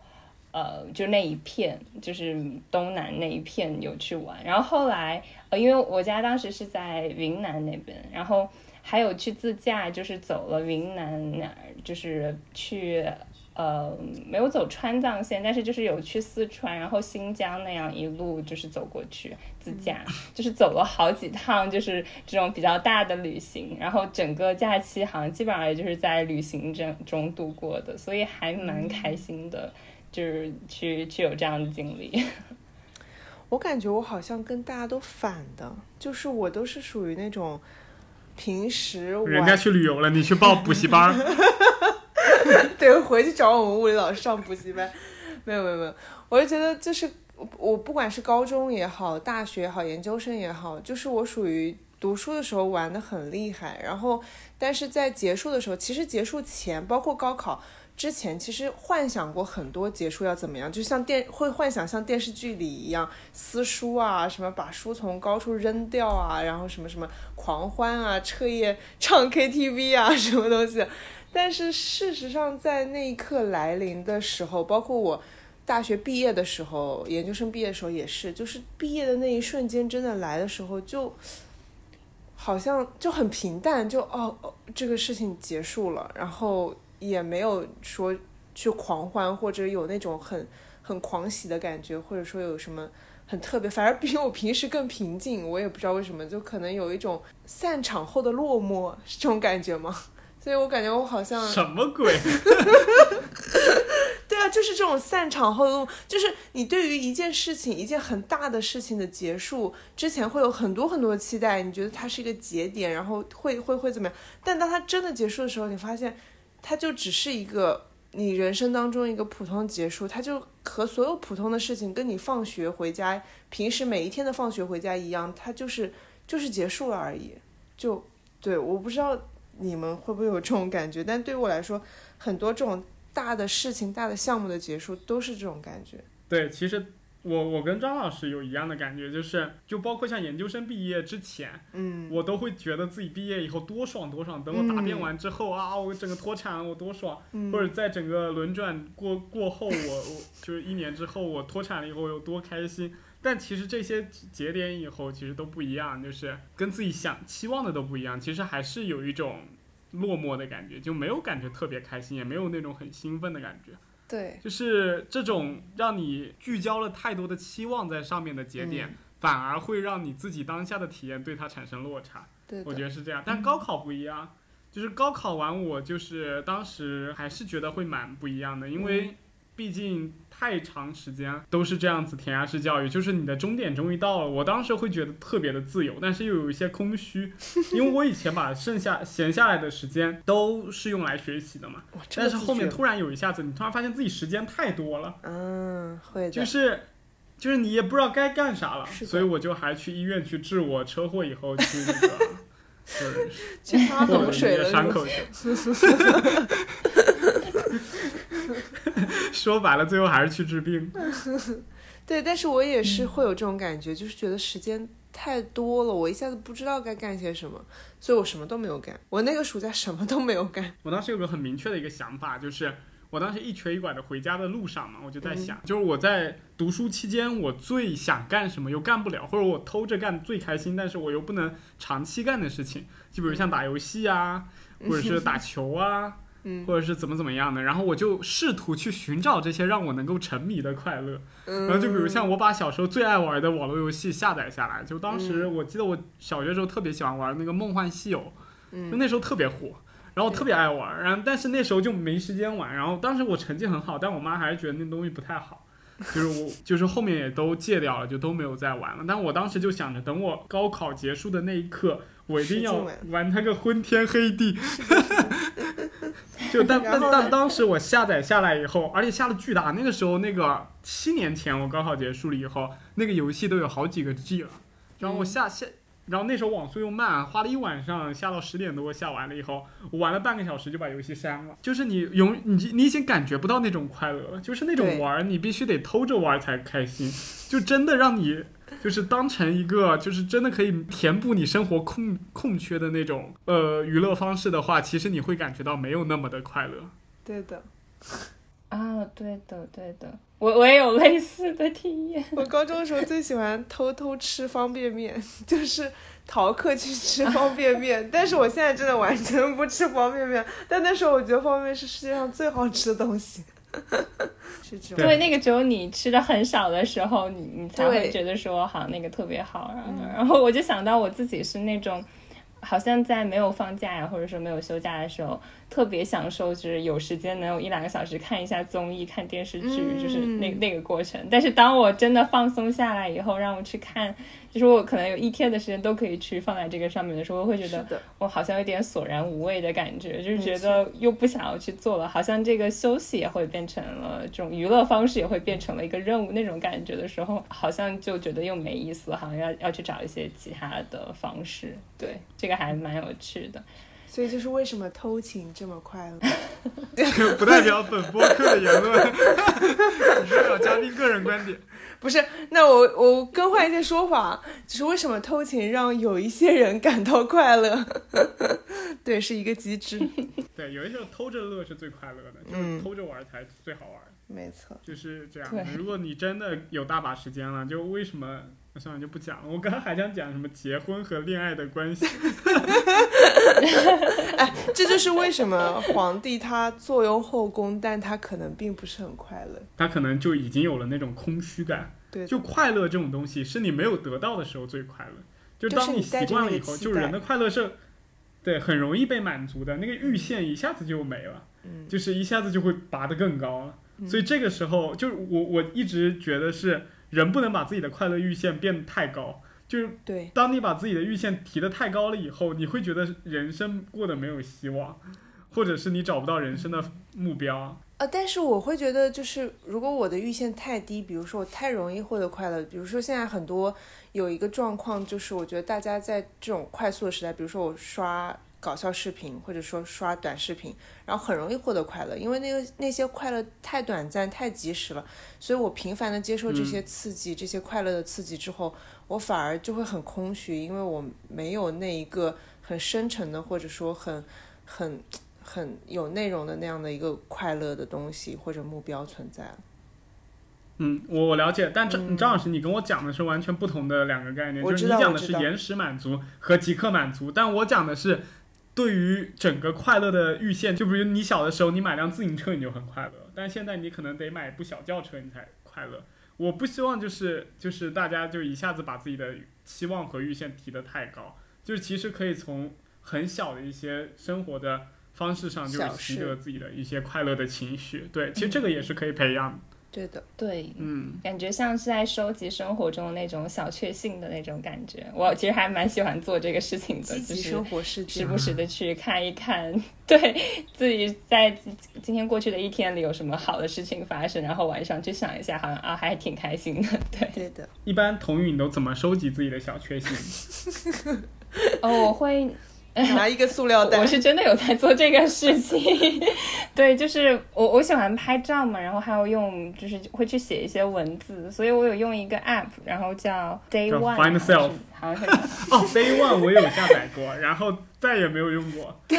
呃就那一片就是东南那一片有去玩，然后后来呃因为我家当时是在云南那边，然后还有去自驾，就是走了云南那儿，就是去。呃，没有走川藏线，但是就是有去四川，然后新疆那样一路就是走过去自驾，<laughs> 就是走了好几趟，就是这种比较大的旅行，然后整个假期好像基本上也就是在旅行中中度过的，所以还蛮开心的，就是去去有这样的经历。我感觉我好像跟大家都反的，就是我都是属于那种平时人家去旅游了，你去报补习班。对，回去找我们物理老师上补习班。没有没有没有，我就觉得就是我不管是高中也好，大学也好，研究生也好，就是我属于读书的时候玩的很厉害，然后但是在结束的时候，其实结束前，包括高考之前，其实幻想过很多结束要怎么样，就像电会幻想像电视剧里一样撕书啊，什么把书从高处扔掉啊，然后什么什么狂欢啊，彻夜唱 KTV 啊，什么东西。但是事实上，在那一刻来临的时候，包括我大学毕业的时候，研究生毕业的时候也是，就是毕业的那一瞬间真的来的时候，就好像就很平淡，就哦哦，这个事情结束了，然后也没有说去狂欢或者有那种很很狂喜的感觉，或者说有什么很特别，反而比我平时更平静。我也不知道为什么，就可能有一种散场后的落寞，这种感觉吗？所以我感觉我好像什么鬼？<laughs> 对啊，就是这种散场后，就是你对于一件事情、一件很大的事情的结束之前，会有很多很多的期待，你觉得它是一个节点，然后会会会怎么样？但当它真的结束的时候，你发现它就只是一个你人生当中一个普通结束，它就和所有普通的事情，跟你放学回家、平时每一天的放学回家一样，它就是就是结束了而已。就对，我不知道。你们会不会有这种感觉？但对于我来说，很多这种大的事情、大的项目的结束都是这种感觉。对，其实我我跟张老师有一样的感觉，就是就包括像研究生毕业之前，嗯，我都会觉得自己毕业以后多爽多爽。等我答辩完之后啊，我整个脱产我多爽，或者在整个轮转过过后，我我 <laughs> 就是一年之后我脱产了以后有多开心。但其实这些节点以后其实都不一样，就是跟自己想期望的都不一样。其实还是有一种落寞的感觉，就没有感觉特别开心，也没有那种很兴奋的感觉。对，就是这种让你聚焦了太多的期望在上面的节点，反而会让你自己当下的体验对它产生落差。对，我觉得是这样。但高考不一样，就是高考完我就是当时还是觉得会蛮不一样的，因为毕竟。太长时间都是这样子填鸭式教育，就是你的终点终于到了。我当时会觉得特别的自由，但是又有一些空虚，因为我以前把剩下闲下来的时间都是用来学习的嘛。但是后面突然有一下子，你突然发现自己时间太多了。嗯，会就是，就是你也不知道该干啥了，所以我就还去医院去治我车祸以后去那个，<laughs> 去擦冷水了。伤口去。<laughs> 说白了，最后还是去治病。<laughs> 对，但是我也是会有这种感觉，就是觉得时间太多了，我一下子不知道该干些什么，所以我什么都没有干。我那个暑假什么都没有干。我当时有个很明确的一个想法，就是我当时一瘸一拐的回家的路上嘛，我就在想，就是我在读书期间，我最想干什么又干不了，或者我偷着干最开心，但是我又不能长期干的事情，就比如像打游戏啊，或者是打球啊，或者是怎么怎么样的，然后我就试图去寻找这些让我能够沉迷的快乐。然后就比如像我把小时候最爱玩的网络游戏下载下来，就当时我记得我小学时候特别喜欢玩那个《梦幻西游》，就那时候特别火。然后特别爱玩，然后但是那时候就没时间玩。然后当时我成绩很好，但我妈还是觉得那东西不太好，就是我就是后面也都戒掉了，就都没有再玩了。但我当时就想着，等我高考结束的那一刻，我一定要玩它个昏天黑地。<laughs> 就但但但当时我下载下来以后，而且下的巨大，那个时候那个七年前我高考结束了以后，那个游戏都有好几个 G 了，然后我下下。然后那时候网速又慢，花了一晚上下到十点多下完了以后，我玩了半个小时就把游戏删了。就是你永你你已经感觉不到那种快乐了，就是那种玩你必须得偷着玩才开心，就真的让你就是当成一个就是真的可以填补你生活空空缺的那种呃娱乐方式的话，其实你会感觉到没有那么的快乐。对的。<laughs> <laughs> <laughs> 啊，对的，对的，我我也有类似的体验。我高中的时候最喜欢偷偷吃方便面，就是逃课去吃方便面。但是我现在真的完全不吃方便面，但那时候我觉得方便面是世界上最好吃的东西。是这对，那个只有你吃的很少的时候，你你才会觉得说好那个特别好。然后，然后我就想到我自己是那种，好像在没有放假呀，或者说没有休假的时候。特别享受，就是有时间能有一两个小时看一下综艺、看电视剧，就是那那个过程。但是当我真的放松下来以后，让我去看，就是我可能有一天的时间都可以去放在这个上面的时候，我会觉得我好像有点索然无味的感觉，就是觉得又不想要去做了，好像这个休息也会变成了这种娱乐方式，也会变成了一个任务那种感觉的时候，好像就觉得又没意思，好像要要去找一些其他的方式。对，这个还蛮有趣的。所以就是为什么偷情这么快乐？<laughs> 不代表本播客的言论，只代表嘉宾个人观点。不是，那我我更换一些说法，就是为什么偷情让有一些人感到快乐？<laughs> 对，是一个机制。<laughs> 对，有一些偷着乐是最快乐的，就是偷着玩才最好玩。没错，就是这样。如果你真的有大把时间了，就为什么？我算了，就不讲了。我刚刚还想讲什么结婚和恋爱的关系。<laughs> 哎，这就是为什么皇帝他坐拥后宫，但他可能并不是很快乐。他可能就已经有了那种空虚感。对，就快乐这种东西，是你没有得到的时候最快乐。就当你习惯了以后，就人的快乐是，对，很容易被满足的。那个阈限一下子就没了，嗯就是一下子就会拔得更高了。所以这个时候，就是我我一直觉得是。人不能把自己的快乐阈限变得太高，就是对。当你把自己的阈限提得太高了以后，你会觉得人生过得没有希望，或者是你找不到人生的目标。呃，但是我会觉得，就是如果我的阈限太低，比如说我太容易获得快乐，比如说现在很多有一个状况，就是我觉得大家在这种快速的时代，比如说我刷。搞笑视频或者说刷短视频，然后很容易获得快乐，因为那个那些快乐太短暂、太及时了，所以我频繁的接受这些刺激、这些快乐的刺激之后，我反而就会很空虚，因为我没有那一个很深沉的或者说很很很有内容的那样的一个快乐的东西或者目标存在。嗯，我我了解，但张张老师，你跟我讲的是完全不同的两个概念，就是你讲的是延时满足和即刻满足，但我讲的是。对于整个快乐的阈限，就比如你小的时候，你买辆自行车你就很快乐，但现在你可能得买部小轿车你才快乐。我不希望就是就是大家就一下子把自己的期望和预限提得太高，就是其实可以从很小的一些生活的方式上，就是习得自己的一些快乐的情绪。对，其实这个也是可以培养。对的，对，嗯，感觉像是在收集生活中那种小确幸的那种感觉。我其实还蛮喜欢做这个事情的，就是时不时的去看一看，<laughs> 对自己在今天过去的一天里有什么好的事情发生，然后晚上去想一下，好像啊还挺开心的。对，对的。一般童宇你都怎么收集自己的小确幸？<laughs> 哦，我会。<laughs> 拿一个塑料袋，我是真的有在做这个事情。<laughs> 对，就是我我喜欢拍照嘛，然后还有用，就是会去写一些文字，所以我有用一个 app，然后叫 Day One，好像是哦，Day One 我有下载过，然后再也没有用过。对，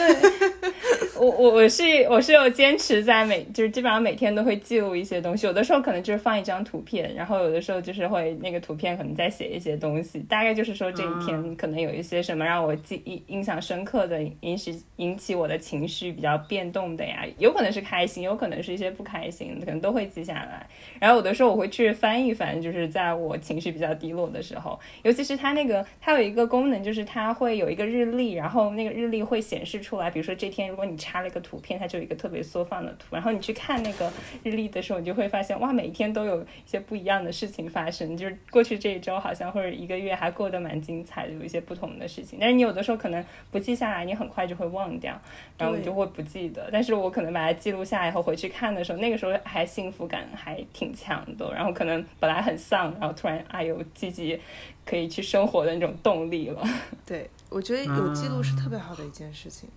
<laughs> 我我我是我是有坚持在每就是基本上每天都会记录一些东西，有的时候可能就是放一张图片，然后有的时候就是会那个图片可能再写一些东西，大概就是说这一天可能有一些什么让我记印印象深刻的，引起引起我的情绪比较变动的呀，有可能是开心，有可能是一些不开心，可能都会记下来。然后有的时候我会去翻一翻，就是在我情绪比较低落的时候，尤其是他那个它有一个功能，就是它会有一个日历，然后那个日历会显示出来，比如说这天如果你插了一个图片，它就有一个特别缩放的图，然后你去看那个日历的时候，你就会发现哇，每天都有一些不一样的事情发生，就是过去这一周好像或者一个月还过得蛮精彩的，有一些不同的事情。但是你有的时候可能不记下来，你很快就会忘掉，然后你就会不记得。但是我可能把它记录下来以后回去看的时候，那个时候还幸福感还挺强的，然后可能本来很丧，然后突然啊有积极可以去生活的那种动力了。<laughs> 对，我觉得有记录是特别好的一件事情，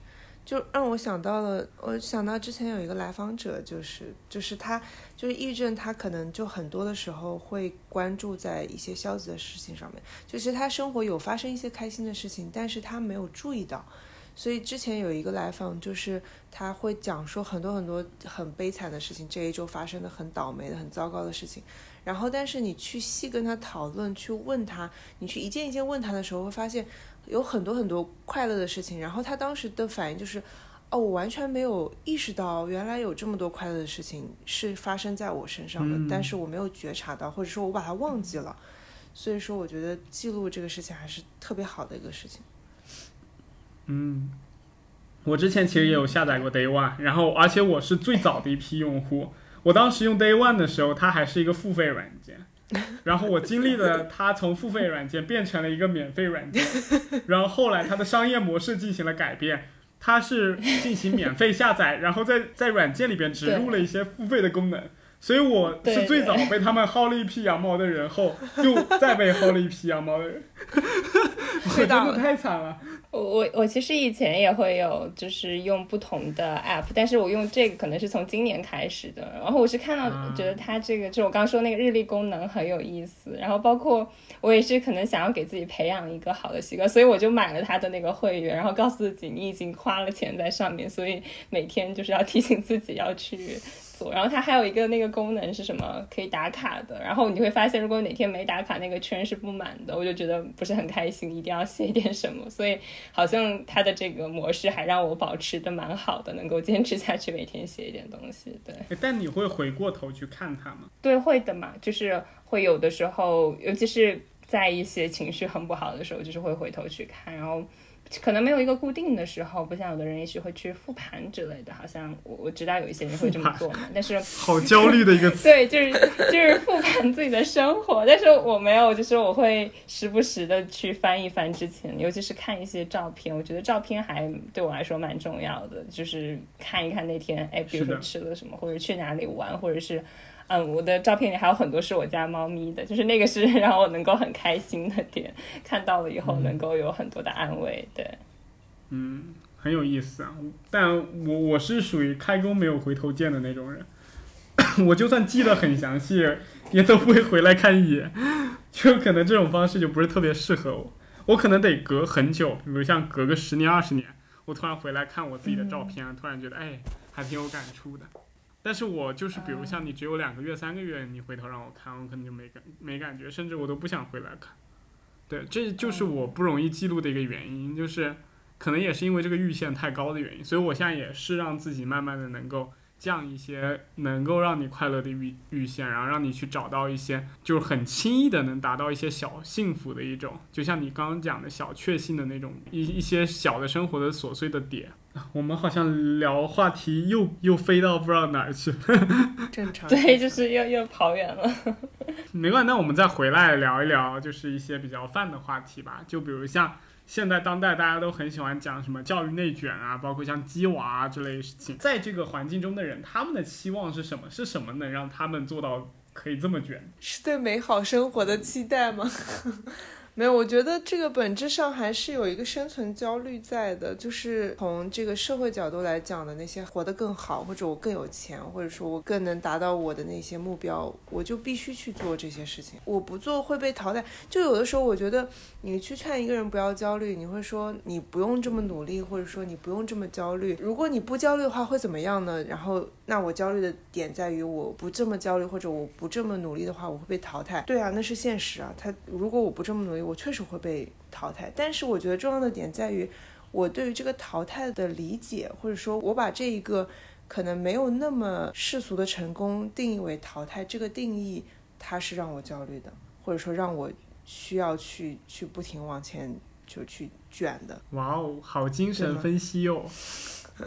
就让我想到了，我想到之前有一个来访者，就是就是他就是抑郁症，他可能就很多的时候会关注在一些消极的事情上面，就是他生活有发生一些开心的事情，但是他没有注意到。所以之前有一个来访，就是他会讲说很多很多很悲惨的事情，这一周发生的很倒霉的、很糟糕的事情。然后，但是你去细跟他讨论，去问他，你去一件一件问他的时候，会发现有很多很多快乐的事情。然后他当时的反应就是：哦，我完全没有意识到，原来有这么多快乐的事情是发生在我身上的，但是我没有觉察到，或者说我把它忘记了。所以说，我觉得记录这个事情还是特别好的一个事情。嗯，我之前其实也有下载过 Day One，然后而且我是最早的一批用户。我当时用 Day One 的时候，它还是一个付费软件，<laughs> 然后我经历了它从付费软件变成了一个免费软件，<laughs> 然后后来它的商业模式进行了改变，它是进行免费下载，然后在在软件里边植入了一些付费的功能。所以我是最早被他们薅了一批羊毛的人后，又再被薅了一批羊毛的人，<laughs> 我真的太惨了。我我我其实以前也会有，就是用不同的 app，但是我用这个可能是从今年开始的。然后我是看到觉得它这个，就我刚刚说那个日历功能很有意思。然后包括我也是可能想要给自己培养一个好的习惯，所以我就买了它的那个会员，然后告诉自己你已经花了钱在上面，所以每天就是要提醒自己要去。然后它还有一个那个功能是什么？可以打卡的。然后你会发现，如果哪天没打卡，那个圈是不满的。我就觉得不是很开心，一定要写点什么。所以好像它的这个模式还让我保持的蛮好的，能够坚持下去，每天写一点东西。对。但你会回过头去看它吗？对，会的嘛。就是会有的时候，尤其是在一些情绪很不好的时候，就是会回头去看，然后。可能没有一个固定的时候，不像有的人也许会去复盘之类的，好像我我知道有一些人会这么做嘛。但是好焦虑的一个词。<laughs> 对，就是就是复盘自己的生活，但是我没有，就是我会时不时的去翻一翻之前，尤其是看一些照片，我觉得照片还对我来说蛮重要的，就是看一看那天，哎，比如说吃了什么，或者去哪里玩，或者是。嗯，我的照片里还有很多是我家猫咪的，就是那个是 <laughs> 让我能够很开心的点，看到了以后能够有很多的安慰，对。嗯，很有意思啊，但我我是属于开弓没有回头箭的那种人，<coughs> 我就算记得很详细，也都不会回来看一眼，<laughs> 就可能这种方式就不是特别适合我，我可能得隔很久，比如像隔个十年二十年，我突然回来看我自己的照片，突然觉得哎，还挺有感触的。但是我就是，比如像你只有两个月、三个月，你回头让我看，我可能就没感没感觉，甚至我都不想回来看。对，这就是我不容易记录的一个原因，就是可能也是因为这个阈限太高的原因，所以我现在也是让自己慢慢的能够降一些能够让你快乐的阈阈限，然后让你去找到一些就是很轻易的能达到一些小幸福的一种，就像你刚刚讲的小确幸的那种一一些小的生活的琐碎的点。<laughs> 我们好像聊话题又又飞到不知道哪儿去了，<laughs> 正常。对，就是又又跑远了。<laughs> 没关系，那我们再回来聊一聊，就是一些比较泛的话题吧。就比如像现在当代大家都很喜欢讲什么教育内卷啊，包括像鸡娃啊这类事情，在这个环境中的人，他们的期望是什么？是什么能让他们做到可以这么卷？是对美好生活的期待吗？没有，我觉得这个本质上还是有一个生存焦虑在的，就是从这个社会角度来讲的那些活得更好，或者我更有钱，或者说我更能达到我的那些目标，我就必须去做这些事情。我不做会被淘汰。就有的时候，我觉得你去劝一个人不要焦虑，你会说你不用这么努力，或者说你不用这么焦虑。如果你不焦虑的话，会怎么样呢？然后，那我焦虑的点在于我不这么焦虑，或者我不这么努力的话，我会被淘汰。对啊，那是现实啊。他如果我不这么努力。我确实会被淘汰，但是我觉得重要的点在于，我对于这个淘汰的理解，或者说我把这一个可能没有那么世俗的成功定义为淘汰，这个定义它是让我焦虑的，或者说让我需要去去不停往前就去卷的。哇哦，好精神分析哟！<laughs>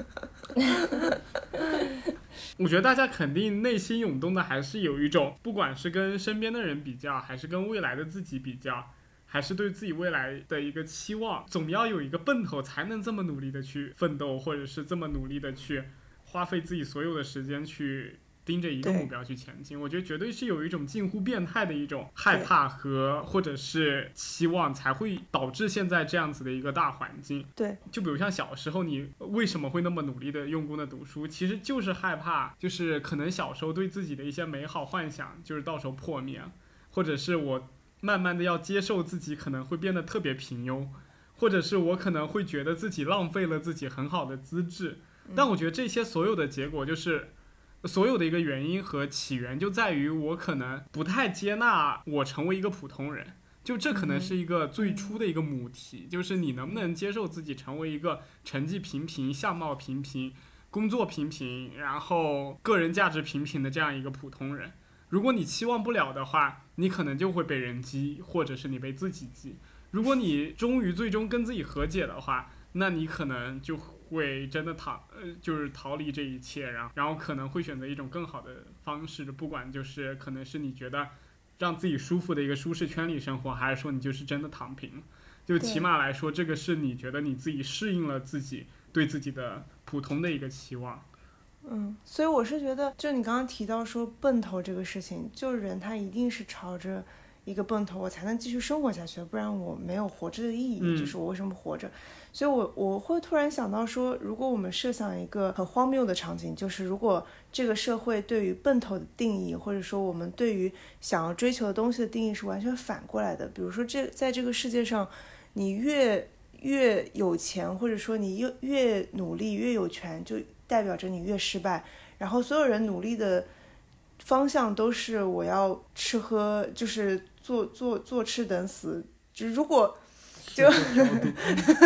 我觉得大家肯定内心涌动的还是有一种，不管是跟身边的人比较，还是跟未来的自己比较。还是对自己未来的一个期望，总要有一个奔头，才能这么努力的去奋斗，或者是这么努力的去花费自己所有的时间去盯着一个目标去前进。我觉得绝对是有一种近乎变态的一种害怕和或者是期望，才会导致现在这样子的一个大环境。对，就比如像小时候你为什么会那么努力的用功的读书，其实就是害怕，就是可能小时候对自己的一些美好幻想，就是到时候破灭，或者是我。慢慢的要接受自己可能会变得特别平庸，或者是我可能会觉得自己浪费了自己很好的资质，但我觉得这些所有的结果就是，所有的一个原因和起源就在于我可能不太接纳我成为一个普通人，就这可能是一个最初的一个母题，就是你能不能接受自己成为一个成绩平平、相貌平平、工作平平，然后个人价值平平的这样一个普通人。如果你期望不了的话，你可能就会被人激，或者是你被自己激。如果你终于最终跟自己和解的话，那你可能就会真的逃，呃，就是逃离这一切，然后，然后可能会选择一种更好的方式，不管就是可能是你觉得让自己舒服的一个舒适圈里生活，还是说你就是真的躺平。就起码来说，这个是你觉得你自己适应了自己对自己的普通的一个期望。嗯，所以我是觉得，就你刚刚提到说奔头这个事情，就人他一定是朝着一个奔头，我才能继续生活下去，不然我没有活着的意义。就是我为什么活着？所以，我我会突然想到说，如果我们设想一个很荒谬的场景，就是如果这个社会对于奔头的定义，或者说我们对于想要追求的东西的定义是完全反过来的。比如说，这在这个世界上，你越越有钱，或者说你越越努力越有权，就。代表着你越失败，然后所有人努力的方向都是我要吃喝，就是坐坐坐吃等死。就如果就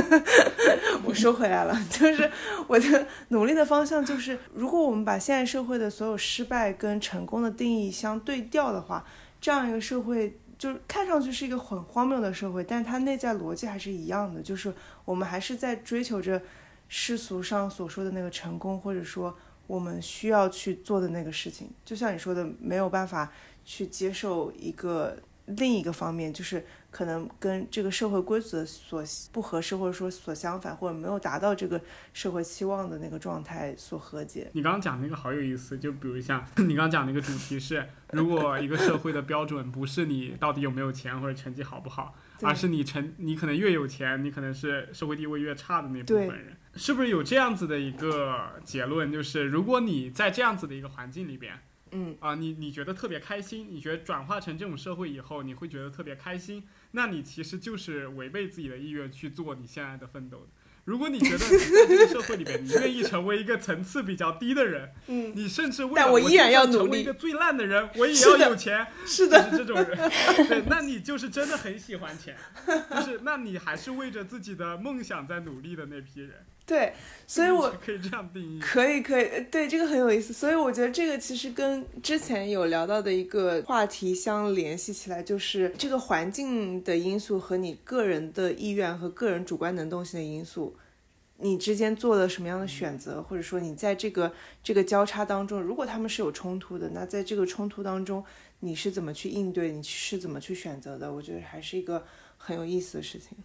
<laughs> 我说回来了，就是我的努力的方向就是，如果我们把现在社会的所有失败跟成功的定义相对调的话，这样一个社会就是看上去是一个很荒谬的社会，但它内在逻辑还是一样的，就是我们还是在追求着。世俗上所说的那个成功，或者说我们需要去做的那个事情，就像你说的，没有办法去接受一个另一个方面，就是可能跟这个社会规则所不合适，或者说所相反，或者没有达到这个社会期望的那个状态所和解。你刚刚讲那个好有意思，就比如像你刚刚讲那个主题是，如果一个社会的标准不是你到底有没有钱或者成绩好不好，而是你成你可能越有钱，你可能是社会地位越差的那部分人。是不是有这样子的一个结论？就是如果你在这样子的一个环境里边，嗯啊，你你觉得特别开心，你觉得转化成这种社会以后，你会觉得特别开心，那你其实就是违背自己的意愿去做你现在的奋斗的。如果你觉得在这个社会里边，你愿意成为一个层次比较低的人，<laughs> 嗯，你甚至为了我依然要成为一个最烂的人，我也要有钱，是的，是这种人，<laughs> 对，那你就是真的很喜欢钱，就是那你还是为着自己的梦想在努力的那批人。对，所以我 <laughs> 可以这样定义，可以可以，对这个很有意思。所以我觉得这个其实跟之前有聊到的一个话题相联系起来，就是这个环境的因素和你个人的意愿和个人主观能动性的因素，你之间做了什么样的选择，或者说你在这个这个交叉当中，如果他们是有冲突的，那在这个冲突当中，你是怎么去应对，你是怎么去选择的？我觉得还是一个很有意思的事情。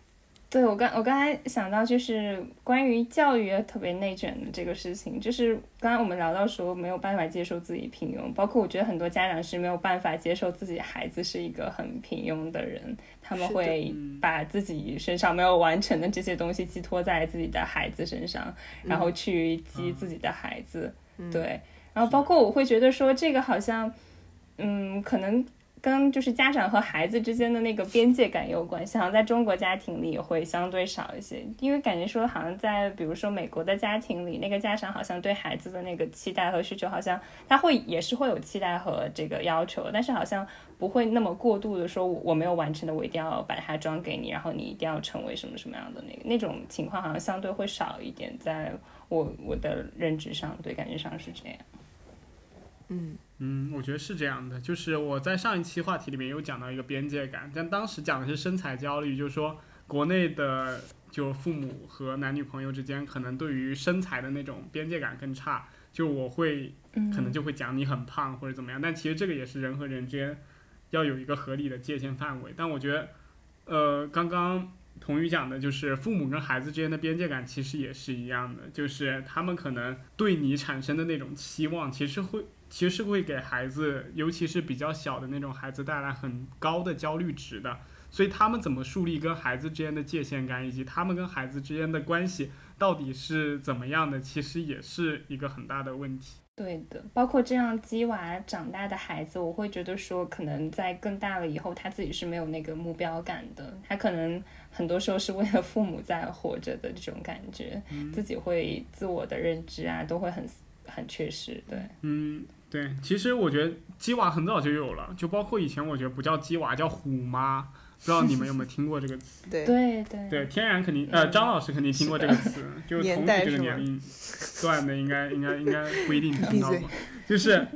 对我刚我刚才想到就是关于教育特别内卷的这个事情，就是刚刚我们聊到说没有办法接受自己平庸，包括我觉得很多家长是没有办法接受自己孩子是一个很平庸的人，他们会把自己身上没有完成的这些东西寄托在自己的孩子身上，然后去激自己的孩子，对，然后包括我会觉得说这个好像，嗯，可能。跟就是家长和孩子之间的那个边界感有关系，好像在中国家庭里会相对少一些，因为感觉说好像在比如说美国的家庭里，那个家长好像对孩子的那个期待和需求，好像他会也是会有期待和这个要求，但是好像不会那么过度的说，我没有完成的，我一定要把它装给你，然后你一定要成为什么什么样的那个那种情况，好像相对会少一点，在我我的认知上，对感觉上是这样。嗯。嗯，我觉得是这样的，就是我在上一期话题里面有讲到一个边界感，但当时讲的是身材焦虑，就是说国内的就父母和男女朋友之间可能对于身材的那种边界感更差，就我会可能就会讲你很胖或者怎么样，但其实这个也是人和人之间要有一个合理的界限范围。但我觉得，呃，刚刚童宇讲的就是父母跟孩子之间的边界感其实也是一样的，就是他们可能对你产生的那种期望，其实会。其实是会给孩子，尤其是比较小的那种孩子带来很高的焦虑值的。所以他们怎么树立跟孩子之间的界限感，以及他们跟孩子之间的关系到底是怎么样的，其实也是一个很大的问题。对的，包括这样鸡娃长大的孩子，我会觉得说，可能在更大了以后，他自己是没有那个目标感的。他可能很多时候是为了父母在活着的这种感觉，自己会自我的认知啊，都会很很缺失。对，嗯。对，其实我觉得鸡娃很早就有了，就包括以前我觉得不叫鸡娃，叫虎妈，不知道你们有没有听过这个词？<laughs> 对。对对。对，天然肯定，呃，张老师肯定听过这个词，<laughs> 就是同你这个年龄段的应该 <laughs> 应该应该不一定听到过，就是，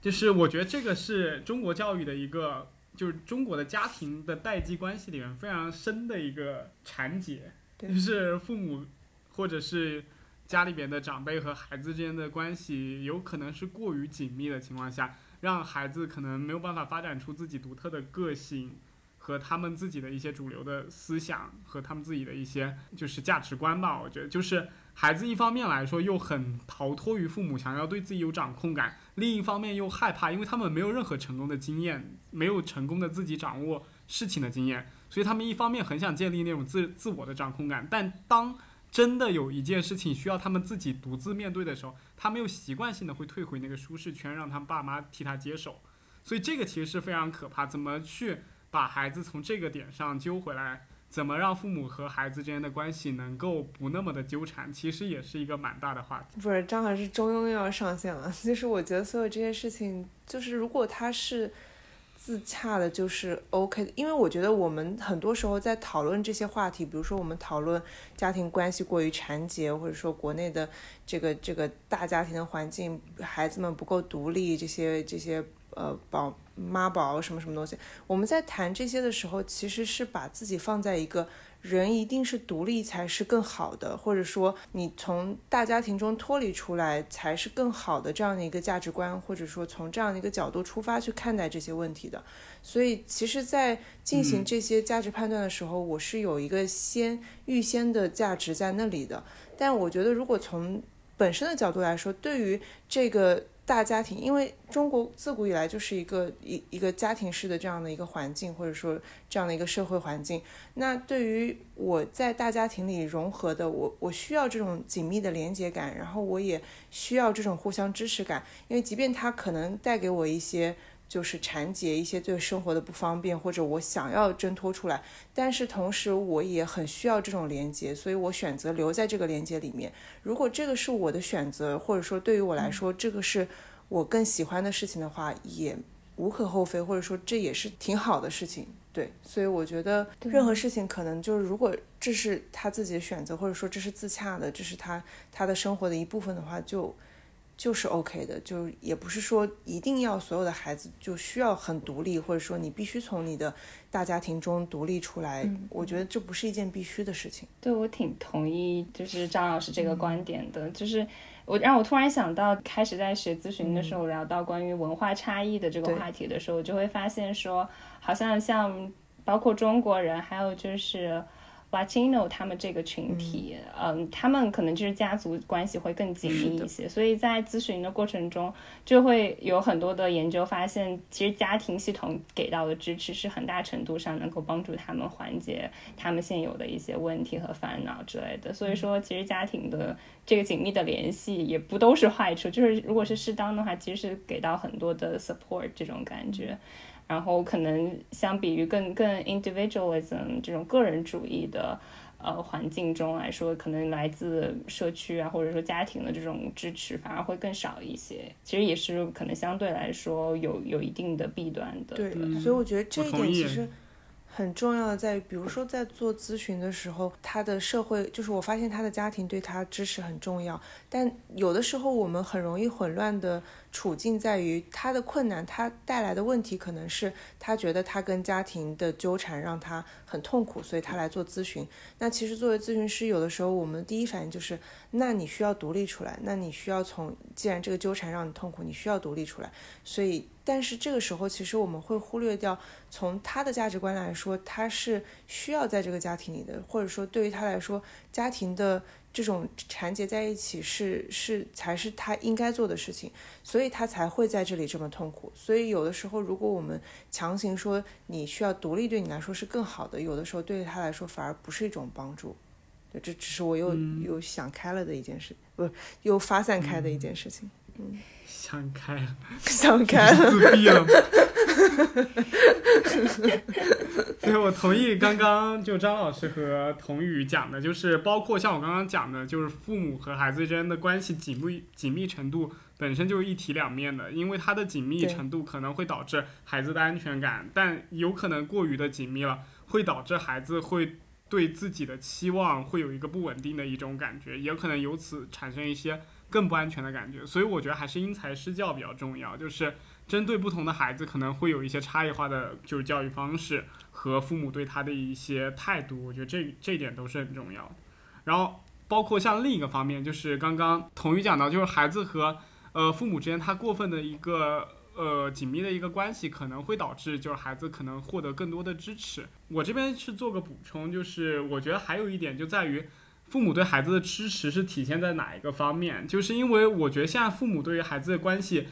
就是我觉得这个是中国教育的一个，就是中国的家庭的代际关系里面非常深的一个缠结，就是父母或者是。家里边的长辈和孩子之间的关系有可能是过于紧密的情况下，让孩子可能没有办法发展出自己独特的个性和他们自己的一些主流的思想和他们自己的一些就是价值观吧。我觉得就是孩子一方面来说又很逃脱于父母，想要对自己有掌控感；另一方面又害怕，因为他们没有任何成功的经验，没有成功的自己掌握事情的经验，所以他们一方面很想建立那种自自我的掌控感，但当真的有一件事情需要他们自己独自面对的时候，他没有习惯性的会退回那个舒适圈，让他爸妈替他接手。所以这个其实是非常可怕。怎么去把孩子从这个点上揪回来？怎么让父母和孩子之间的关系能够不那么的纠缠？其实也是一个蛮大的话题。不是，张老师中庸又要上线了。其实我觉得所有这些事情，就是如果他是。自洽的就是 OK 的，因为我觉得我们很多时候在讨论这些话题，比如说我们讨论家庭关系过于缠结，或者说国内的这个这个大家庭的环境，孩子们不够独立，这些这些呃宝妈宝什么什么东西，我们在谈这些的时候，其实是把自己放在一个。人一定是独立才是更好的，或者说你从大家庭中脱离出来才是更好的这样的一个价值观，或者说从这样的一个角度出发去看待这些问题的。所以，其实，在进行这些价值判断的时候，我是有一个先预先的价值在那里的。但我觉得，如果从本身的角度来说，对于这个。大家庭，因为中国自古以来就是一个一一个家庭式的这样的一个环境，或者说这样的一个社会环境。那对于我在大家庭里融合的，我我需要这种紧密的连接感，然后我也需要这种互相支持感，因为即便他可能带给我一些。就是缠结一些对生活的不方便，或者我想要挣脱出来，但是同时我也很需要这种连接，所以我选择留在这个连接里面。如果这个是我的选择，或者说对于我来说这个是我更喜欢的事情的话，也无可厚非，或者说这也是挺好的事情。对，所以我觉得任何事情可能就是，如果这是他自己的选择，或者说这是自洽的，这是他他的生活的一部分的话，就。就是 OK 的，就也不是说一定要所有的孩子就需要很独立，或者说你必须从你的大家庭中独立出来。我觉得这不是一件必须的事情。对，我挺同意，就是张老师这个观点的。就是我让我突然想到，开始在学咨询的时候聊到关于文化差异的这个话题的时候，我就会发现说，好像像。包括中国人，还有就是。Latino 他们这个群体，嗯，他们可能就是家族关系会更紧密一些，所以在咨询的过程中，就会有很多的研究发现，其实家庭系统给到的支持是很大程度上能够帮助他们缓解他们现有的一些问题和烦恼之类的。所以说，其实家庭的这个紧密的联系也不都是坏处，就是如果是适当的话，其实是给到很多的 support 这种感觉。然后可能相比于更更 individualism 这种个人主义的呃环境中来说，可能来自社区啊或者说家庭的这种支持反而会更少一些。其实也是可能相对来说有有一定的弊端的。对，所以我觉得这一点其实。很重要的在于，比如说在做咨询的时候，他的社会就是我发现他的家庭对他支持很重要，但有的时候我们很容易混乱的处境在于他的困难，他带来的问题可能是他觉得他跟家庭的纠缠让他很痛苦，所以他来做咨询。那其实作为咨询师，有的时候我们第一反应就是，那你需要独立出来，那你需要从既然这个纠缠让你痛苦，你需要独立出来，所以。但是这个时候，其实我们会忽略掉，从他的价值观来说，他是需要在这个家庭里的，或者说对于他来说，家庭的这种缠结在一起是是才是他应该做的事情，所以他才会在这里这么痛苦。所以有的时候，如果我们强行说你需要独立，对你来说是更好的，有的时候对于他来说反而不是一种帮助。对，这只是我又又想开了的一件事，不是又发散开的一件事情。嗯。想开了，想开了，自闭了。<laughs> 所以，我同意刚刚就张老师和童宇讲的，就是包括像我刚刚讲的，就是父母和孩子之间的关系紧密紧密程度本身就是一体两面的，因为它的紧密程度可能会导致孩子的安全感，但有可能过于的紧密了，会导致孩子会对自己的期望会有一个不稳定的一种感觉，也可能由此产生一些。更不安全的感觉，所以我觉得还是因材施教比较重要。就是针对不同的孩子，可能会有一些差异化的，就是教育方式和父母对他的一些态度。我觉得这这一点都是很重要的。然后包括像另一个方面，就是刚刚童宇讲到，就是孩子和呃父母之间他过分的一个呃紧密的一个关系，可能会导致就是孩子可能获得更多的支持。我这边是做个补充，就是我觉得还有一点就在于。父母对孩子的支持是体现在哪一个方面？就是因为我觉得现在父母对于孩子的关系，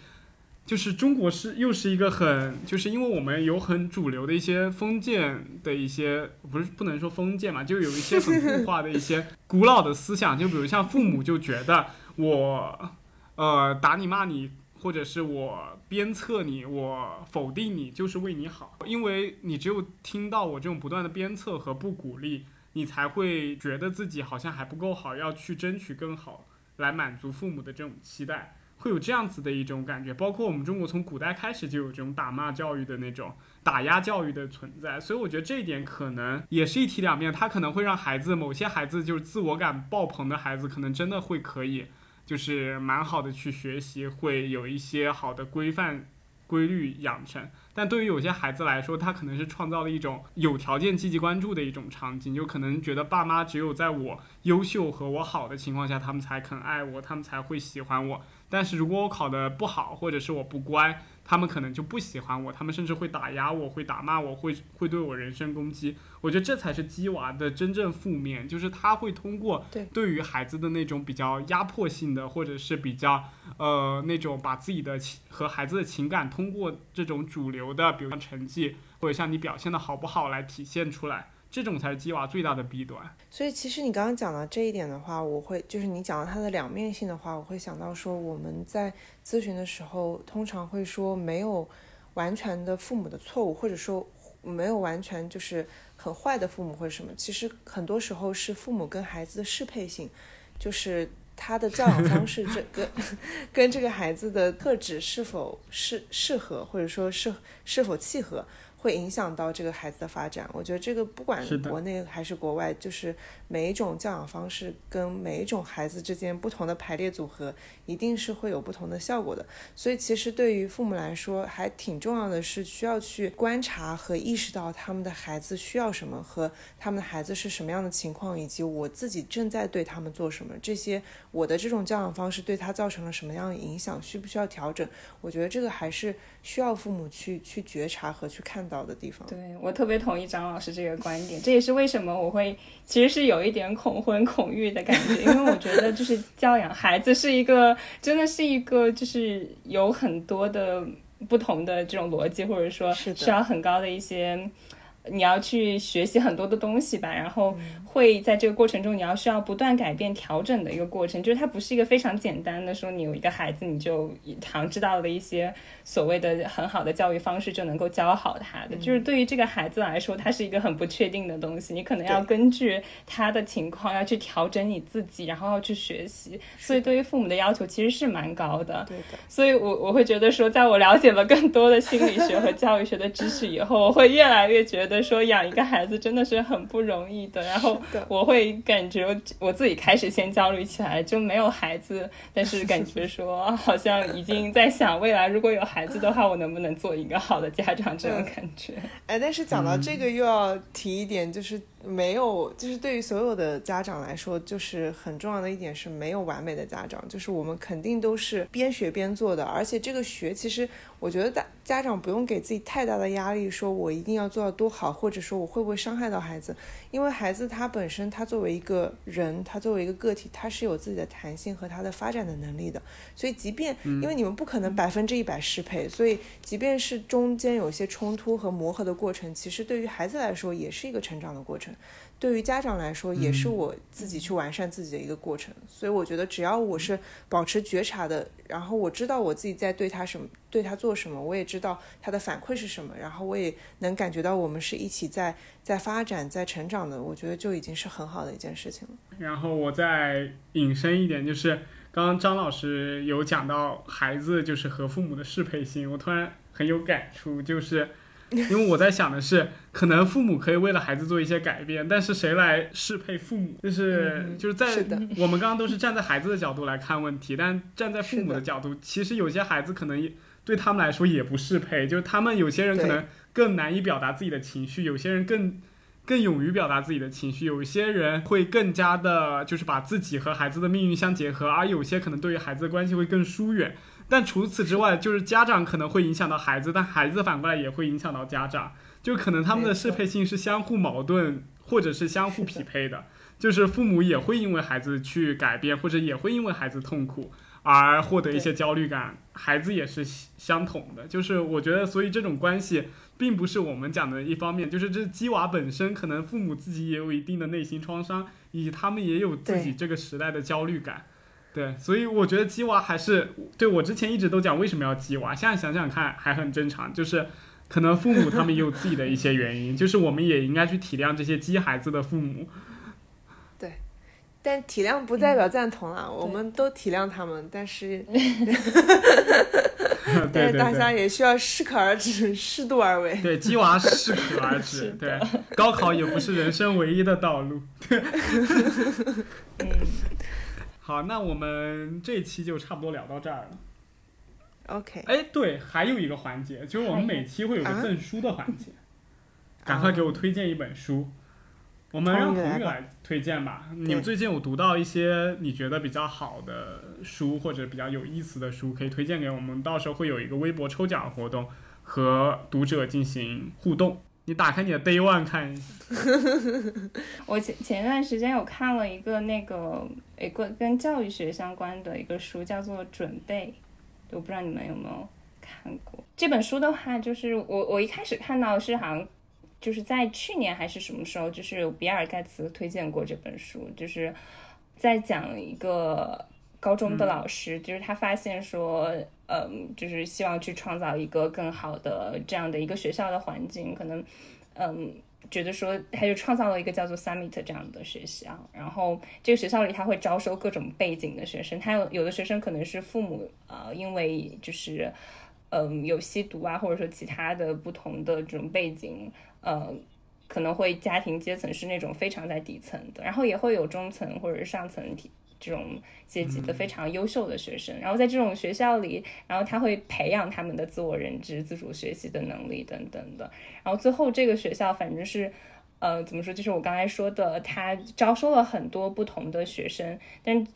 就是中国是又是一个很，就是因为我们有很主流的一些封建的一些，不是不能说封建嘛，就有一些很固化的一些古老的思想，就比如像父母就觉得我，呃，打你骂你，或者是我鞭策你，我否定你，就是为你好，因为你只有听到我这种不断的鞭策和不鼓励。你才会觉得自己好像还不够好，要去争取更好，来满足父母的这种期待，会有这样子的一种感觉。包括我们中国从古代开始就有这种打骂教育的那种打压教育的存在，所以我觉得这一点可能也是一体两面，它可能会让孩子某些孩子就是自我感爆棚的孩子，可能真的会可以就是蛮好的去学习，会有一些好的规范规律养成。但对于有些孩子来说，他可能是创造了一种有条件积极关注的一种场景，就可能觉得爸妈只有在我优秀和我好的情况下，他们才肯爱我，他们才会喜欢我。但是如果我考得不好，或者是我不乖，他们可能就不喜欢我，他们甚至会打压我，会打骂我，会会对我人身攻击。我觉得这才是鸡娃的真正负面，就是他会通过对于孩子的那种比较压迫性的，或者是比较呃那种把自己的情和孩子的情感通过这种主流的，比如像成绩或者像你表现的好不好来体现出来。这种才是鸡娃最大的弊端。所以，其实你刚刚讲到这一点的话，我会就是你讲到它的两面性的话，我会想到说，我们在咨询的时候，通常会说没有完全的父母的错误，或者说没有完全就是很坏的父母或者什么。其实很多时候是父母跟孩子的适配性，就是他的教养方式这跟 <laughs> 跟这个孩子的特质是否适适合，或者说是是否契合。会影响到这个孩子的发展。我觉得这个不管国内还是国外，就是每一种教养方式跟每一种孩子之间不同的排列组合，一定是会有不同的效果的。所以其实对于父母来说，还挺重要的是需要去观察和意识到他们的孩子需要什么，和他们的孩子是什么样的情况，以及我自己正在对他们做什么。这些我的这种教养方式对他造成了什么样的影响，需不需要调整？我觉得这个还是需要父母去去觉察和去看。到的地方。对我特别同意张老师这个观点，这也是为什么我会其实是有一点恐婚恐育的感觉，<laughs> 因为我觉得就是教养孩子是一个真的是一个就是有很多的不同的这种逻辑，或者说需要很高的一些。你要去学习很多的东西吧，然后会在这个过程中，你要需要不断改变、调整的一个过程。就是它不是一个非常简单的说，你有一个孩子，你就常知道的一些所谓的很好的教育方式就能够教好他的。就是对于这个孩子来说，它是一个很不确定的东西，你可能要根据他的情况要去调整你自己，然后要去学习。所以对于父母的要求其实是蛮高的。对的。所以我我会觉得说，在我了解了更多的心理学和教育学的知识以后，我会越来越觉得。说养一个孩子真的是很不容易的，然后我会感觉我自己开始先焦虑起来，就没有孩子，但是 <laughs> 感觉说好像已经在想未来如果有孩子的话，我能不能做一个好的家长这种感觉。哎，但是讲到这个又要提一点，就是。没有，就是对于所有的家长来说，就是很重要的一点是没有完美的家长，就是我们肯定都是边学边做的，而且这个学其实我觉得大家长不用给自己太大的压力，说我一定要做到多好，或者说我会不会伤害到孩子，因为孩子他本身他作为一个人，他作为一个个体，他是有自己的弹性和他的发展的能力的，所以即便因为你们不可能百分之一百适配，所以即便是中间有些冲突和磨合的过程，其实对于孩子来说也是一个成长的过程。对于家长来说，也是我自己去完善自己的一个过程。所以我觉得，只要我是保持觉察的，然后我知道我自己在对他什么，对他做什么，我也知道他的反馈是什么，然后我也能感觉到我们是一起在在发展、在成长的，我觉得就已经是很好的一件事情了。然后我再引申一点，就是刚刚张老师有讲到孩子就是和父母的适配性，我突然很有感触，就是。因为我在想的是，可能父母可以为了孩子做一些改变，但是谁来适配父母？就是就是在我们刚刚都是站在孩子的角度来看问题，但站在父母的角度，其实有些孩子可能对他们来说也不适配，就是他们有些人可能更难以表达自己的情绪，有些人更更勇于表达自己的情绪，有些人会更加的，就是把自己和孩子的命运相结合，而有些可能对于孩子的关系会更疏远。但除此之外，就是家长可能会影响到孩子，但孩子反过来也会影响到家长，就可能他们的适配性是相互矛盾，或者是相互匹配的。就是父母也会因为孩子去改变，或者也会因为孩子痛苦而获得一些焦虑感，孩子也是相同的。就是我觉得，所以这种关系并不是我们讲的一方面，就是这鸡娃本身可能父母自己也有一定的内心创伤，以及他们也有自己这个时代的焦虑感。对，所以我觉得鸡娃还是对我之前一直都讲为什么要鸡娃，现在想想看还很正常，就是可能父母他们也有自己的一些原因，就是我们也应该去体谅这些鸡孩子的父母。对，但体谅不代表赞同啊，我们都体谅他们，但是，<laughs> 但是大家也需要适可而止，适度而为。对，鸡娃适可而止，<laughs> 对，高考也不是人生唯一的道路。<laughs> 嗯。好，那我们这期就差不多聊到这儿了。OK。哎，对，还有一个环节，就是我们每期会有个赠书的环节。赶快给我推荐一本书。我们让童玉来推荐吧。你最近有读到一些你觉得比较好的书，或者比较有意思的书，可以推荐给我们。到时候会有一个微博抽奖活动，和读者进行互动。你打开你的 Day One 看一下。<laughs> 我前前段时间有看了一个那个诶跟跟教育学相关的一个书，叫做《准备》，我不知道你们有没有看过这本书的话，就是我我一开始看到是好像就是在去年还是什么时候，就是比尔盖茨推荐过这本书，就是在讲一个高中的老师，就是他发现说。嗯，就是希望去创造一个更好的这样的一个学校的环境，可能，嗯，觉得说他就创造了一个叫做 Summit 这样的学校，然后这个学校里他会招收各种背景的学生，他有有的学生可能是父母呃因为就是嗯有吸毒啊，或者说其他的不同的这种背景，呃，可能会家庭阶层是那种非常在底层的，然后也会有中层或者上层体。这种阶级的非常优秀的学生，然后在这种学校里，然后他会培养他们的自我认知、自主学习的能力等等的。然后最后这个学校反正是，呃，怎么说？就是我刚才说的，他招收了很多不同的学生，但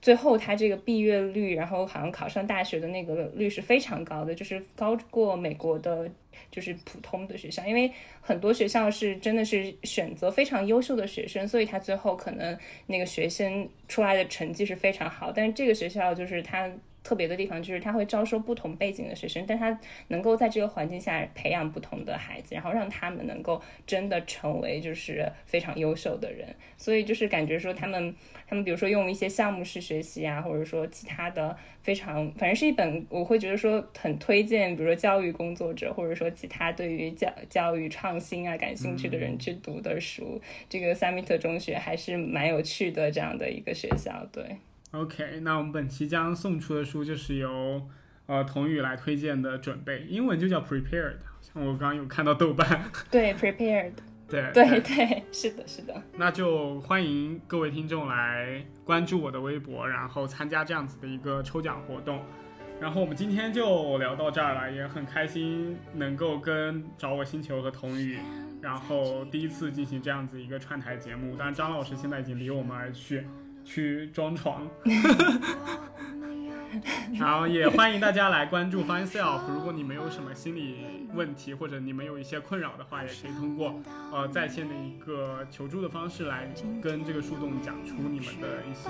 最后他这个毕业率，然后好像考上大学的那个率是非常高的，就是高过美国的，就是普通的学校，因为很多学校是真的是选择非常优秀的学生，所以他最后可能那个学生出来的成绩是非常好，但是这个学校就是他。特别的地方就是他会招收不同背景的学生，但他能够在这个环境下培养不同的孩子，然后让他们能够真的成为就是非常优秀的人。所以就是感觉说他们他们比如说用一些项目式学习啊，或者说其他的非常，反正是一本我会觉得说很推荐，比如说教育工作者或者说其他对于教教育创新啊感兴趣的人去读的书。这个萨米特中学还是蛮有趣的这样的一个学校，对。OK，那我们本期将送出的书就是由呃童宇来推荐的，准备英文就叫 Prepared，像我刚刚有看到豆瓣。<laughs> 对，Prepared。对对对，是的，是的。那就欢迎各位听众来关注我的微博，然后参加这样子的一个抽奖活动。然后我们今天就聊到这儿了，也很开心能够跟找我星球和童宇，然后第一次进行这样子一个串台节目。当然，张老师现在已经离我们而去。去装床，<laughs> 然后也欢迎大家来关注 <laughs> Find Self。如果你们有什么心理问题，或者你们有一些困扰的话，也可以通过呃在线的一个求助的方式来跟这个树洞讲出你们的一些。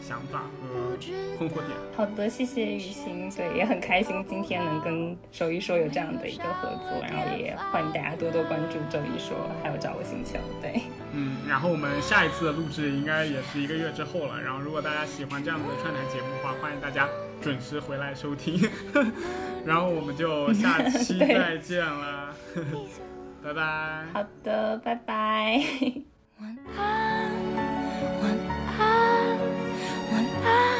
想法和困惑点。好的，谢谢雨欣，对，也很开心今天能跟周一说有这样的一个合作，然后也欢迎大家多多关注周一说，还有找我星球，对，嗯，然后我们下一次的录制应该也是一个月之后了，然后如果大家喜欢这样子的串台节目的话，欢迎大家准时回来收听，<laughs> 然后我们就下期再见了，<laughs> <laughs> 拜拜。好的，拜拜。晚安。 아.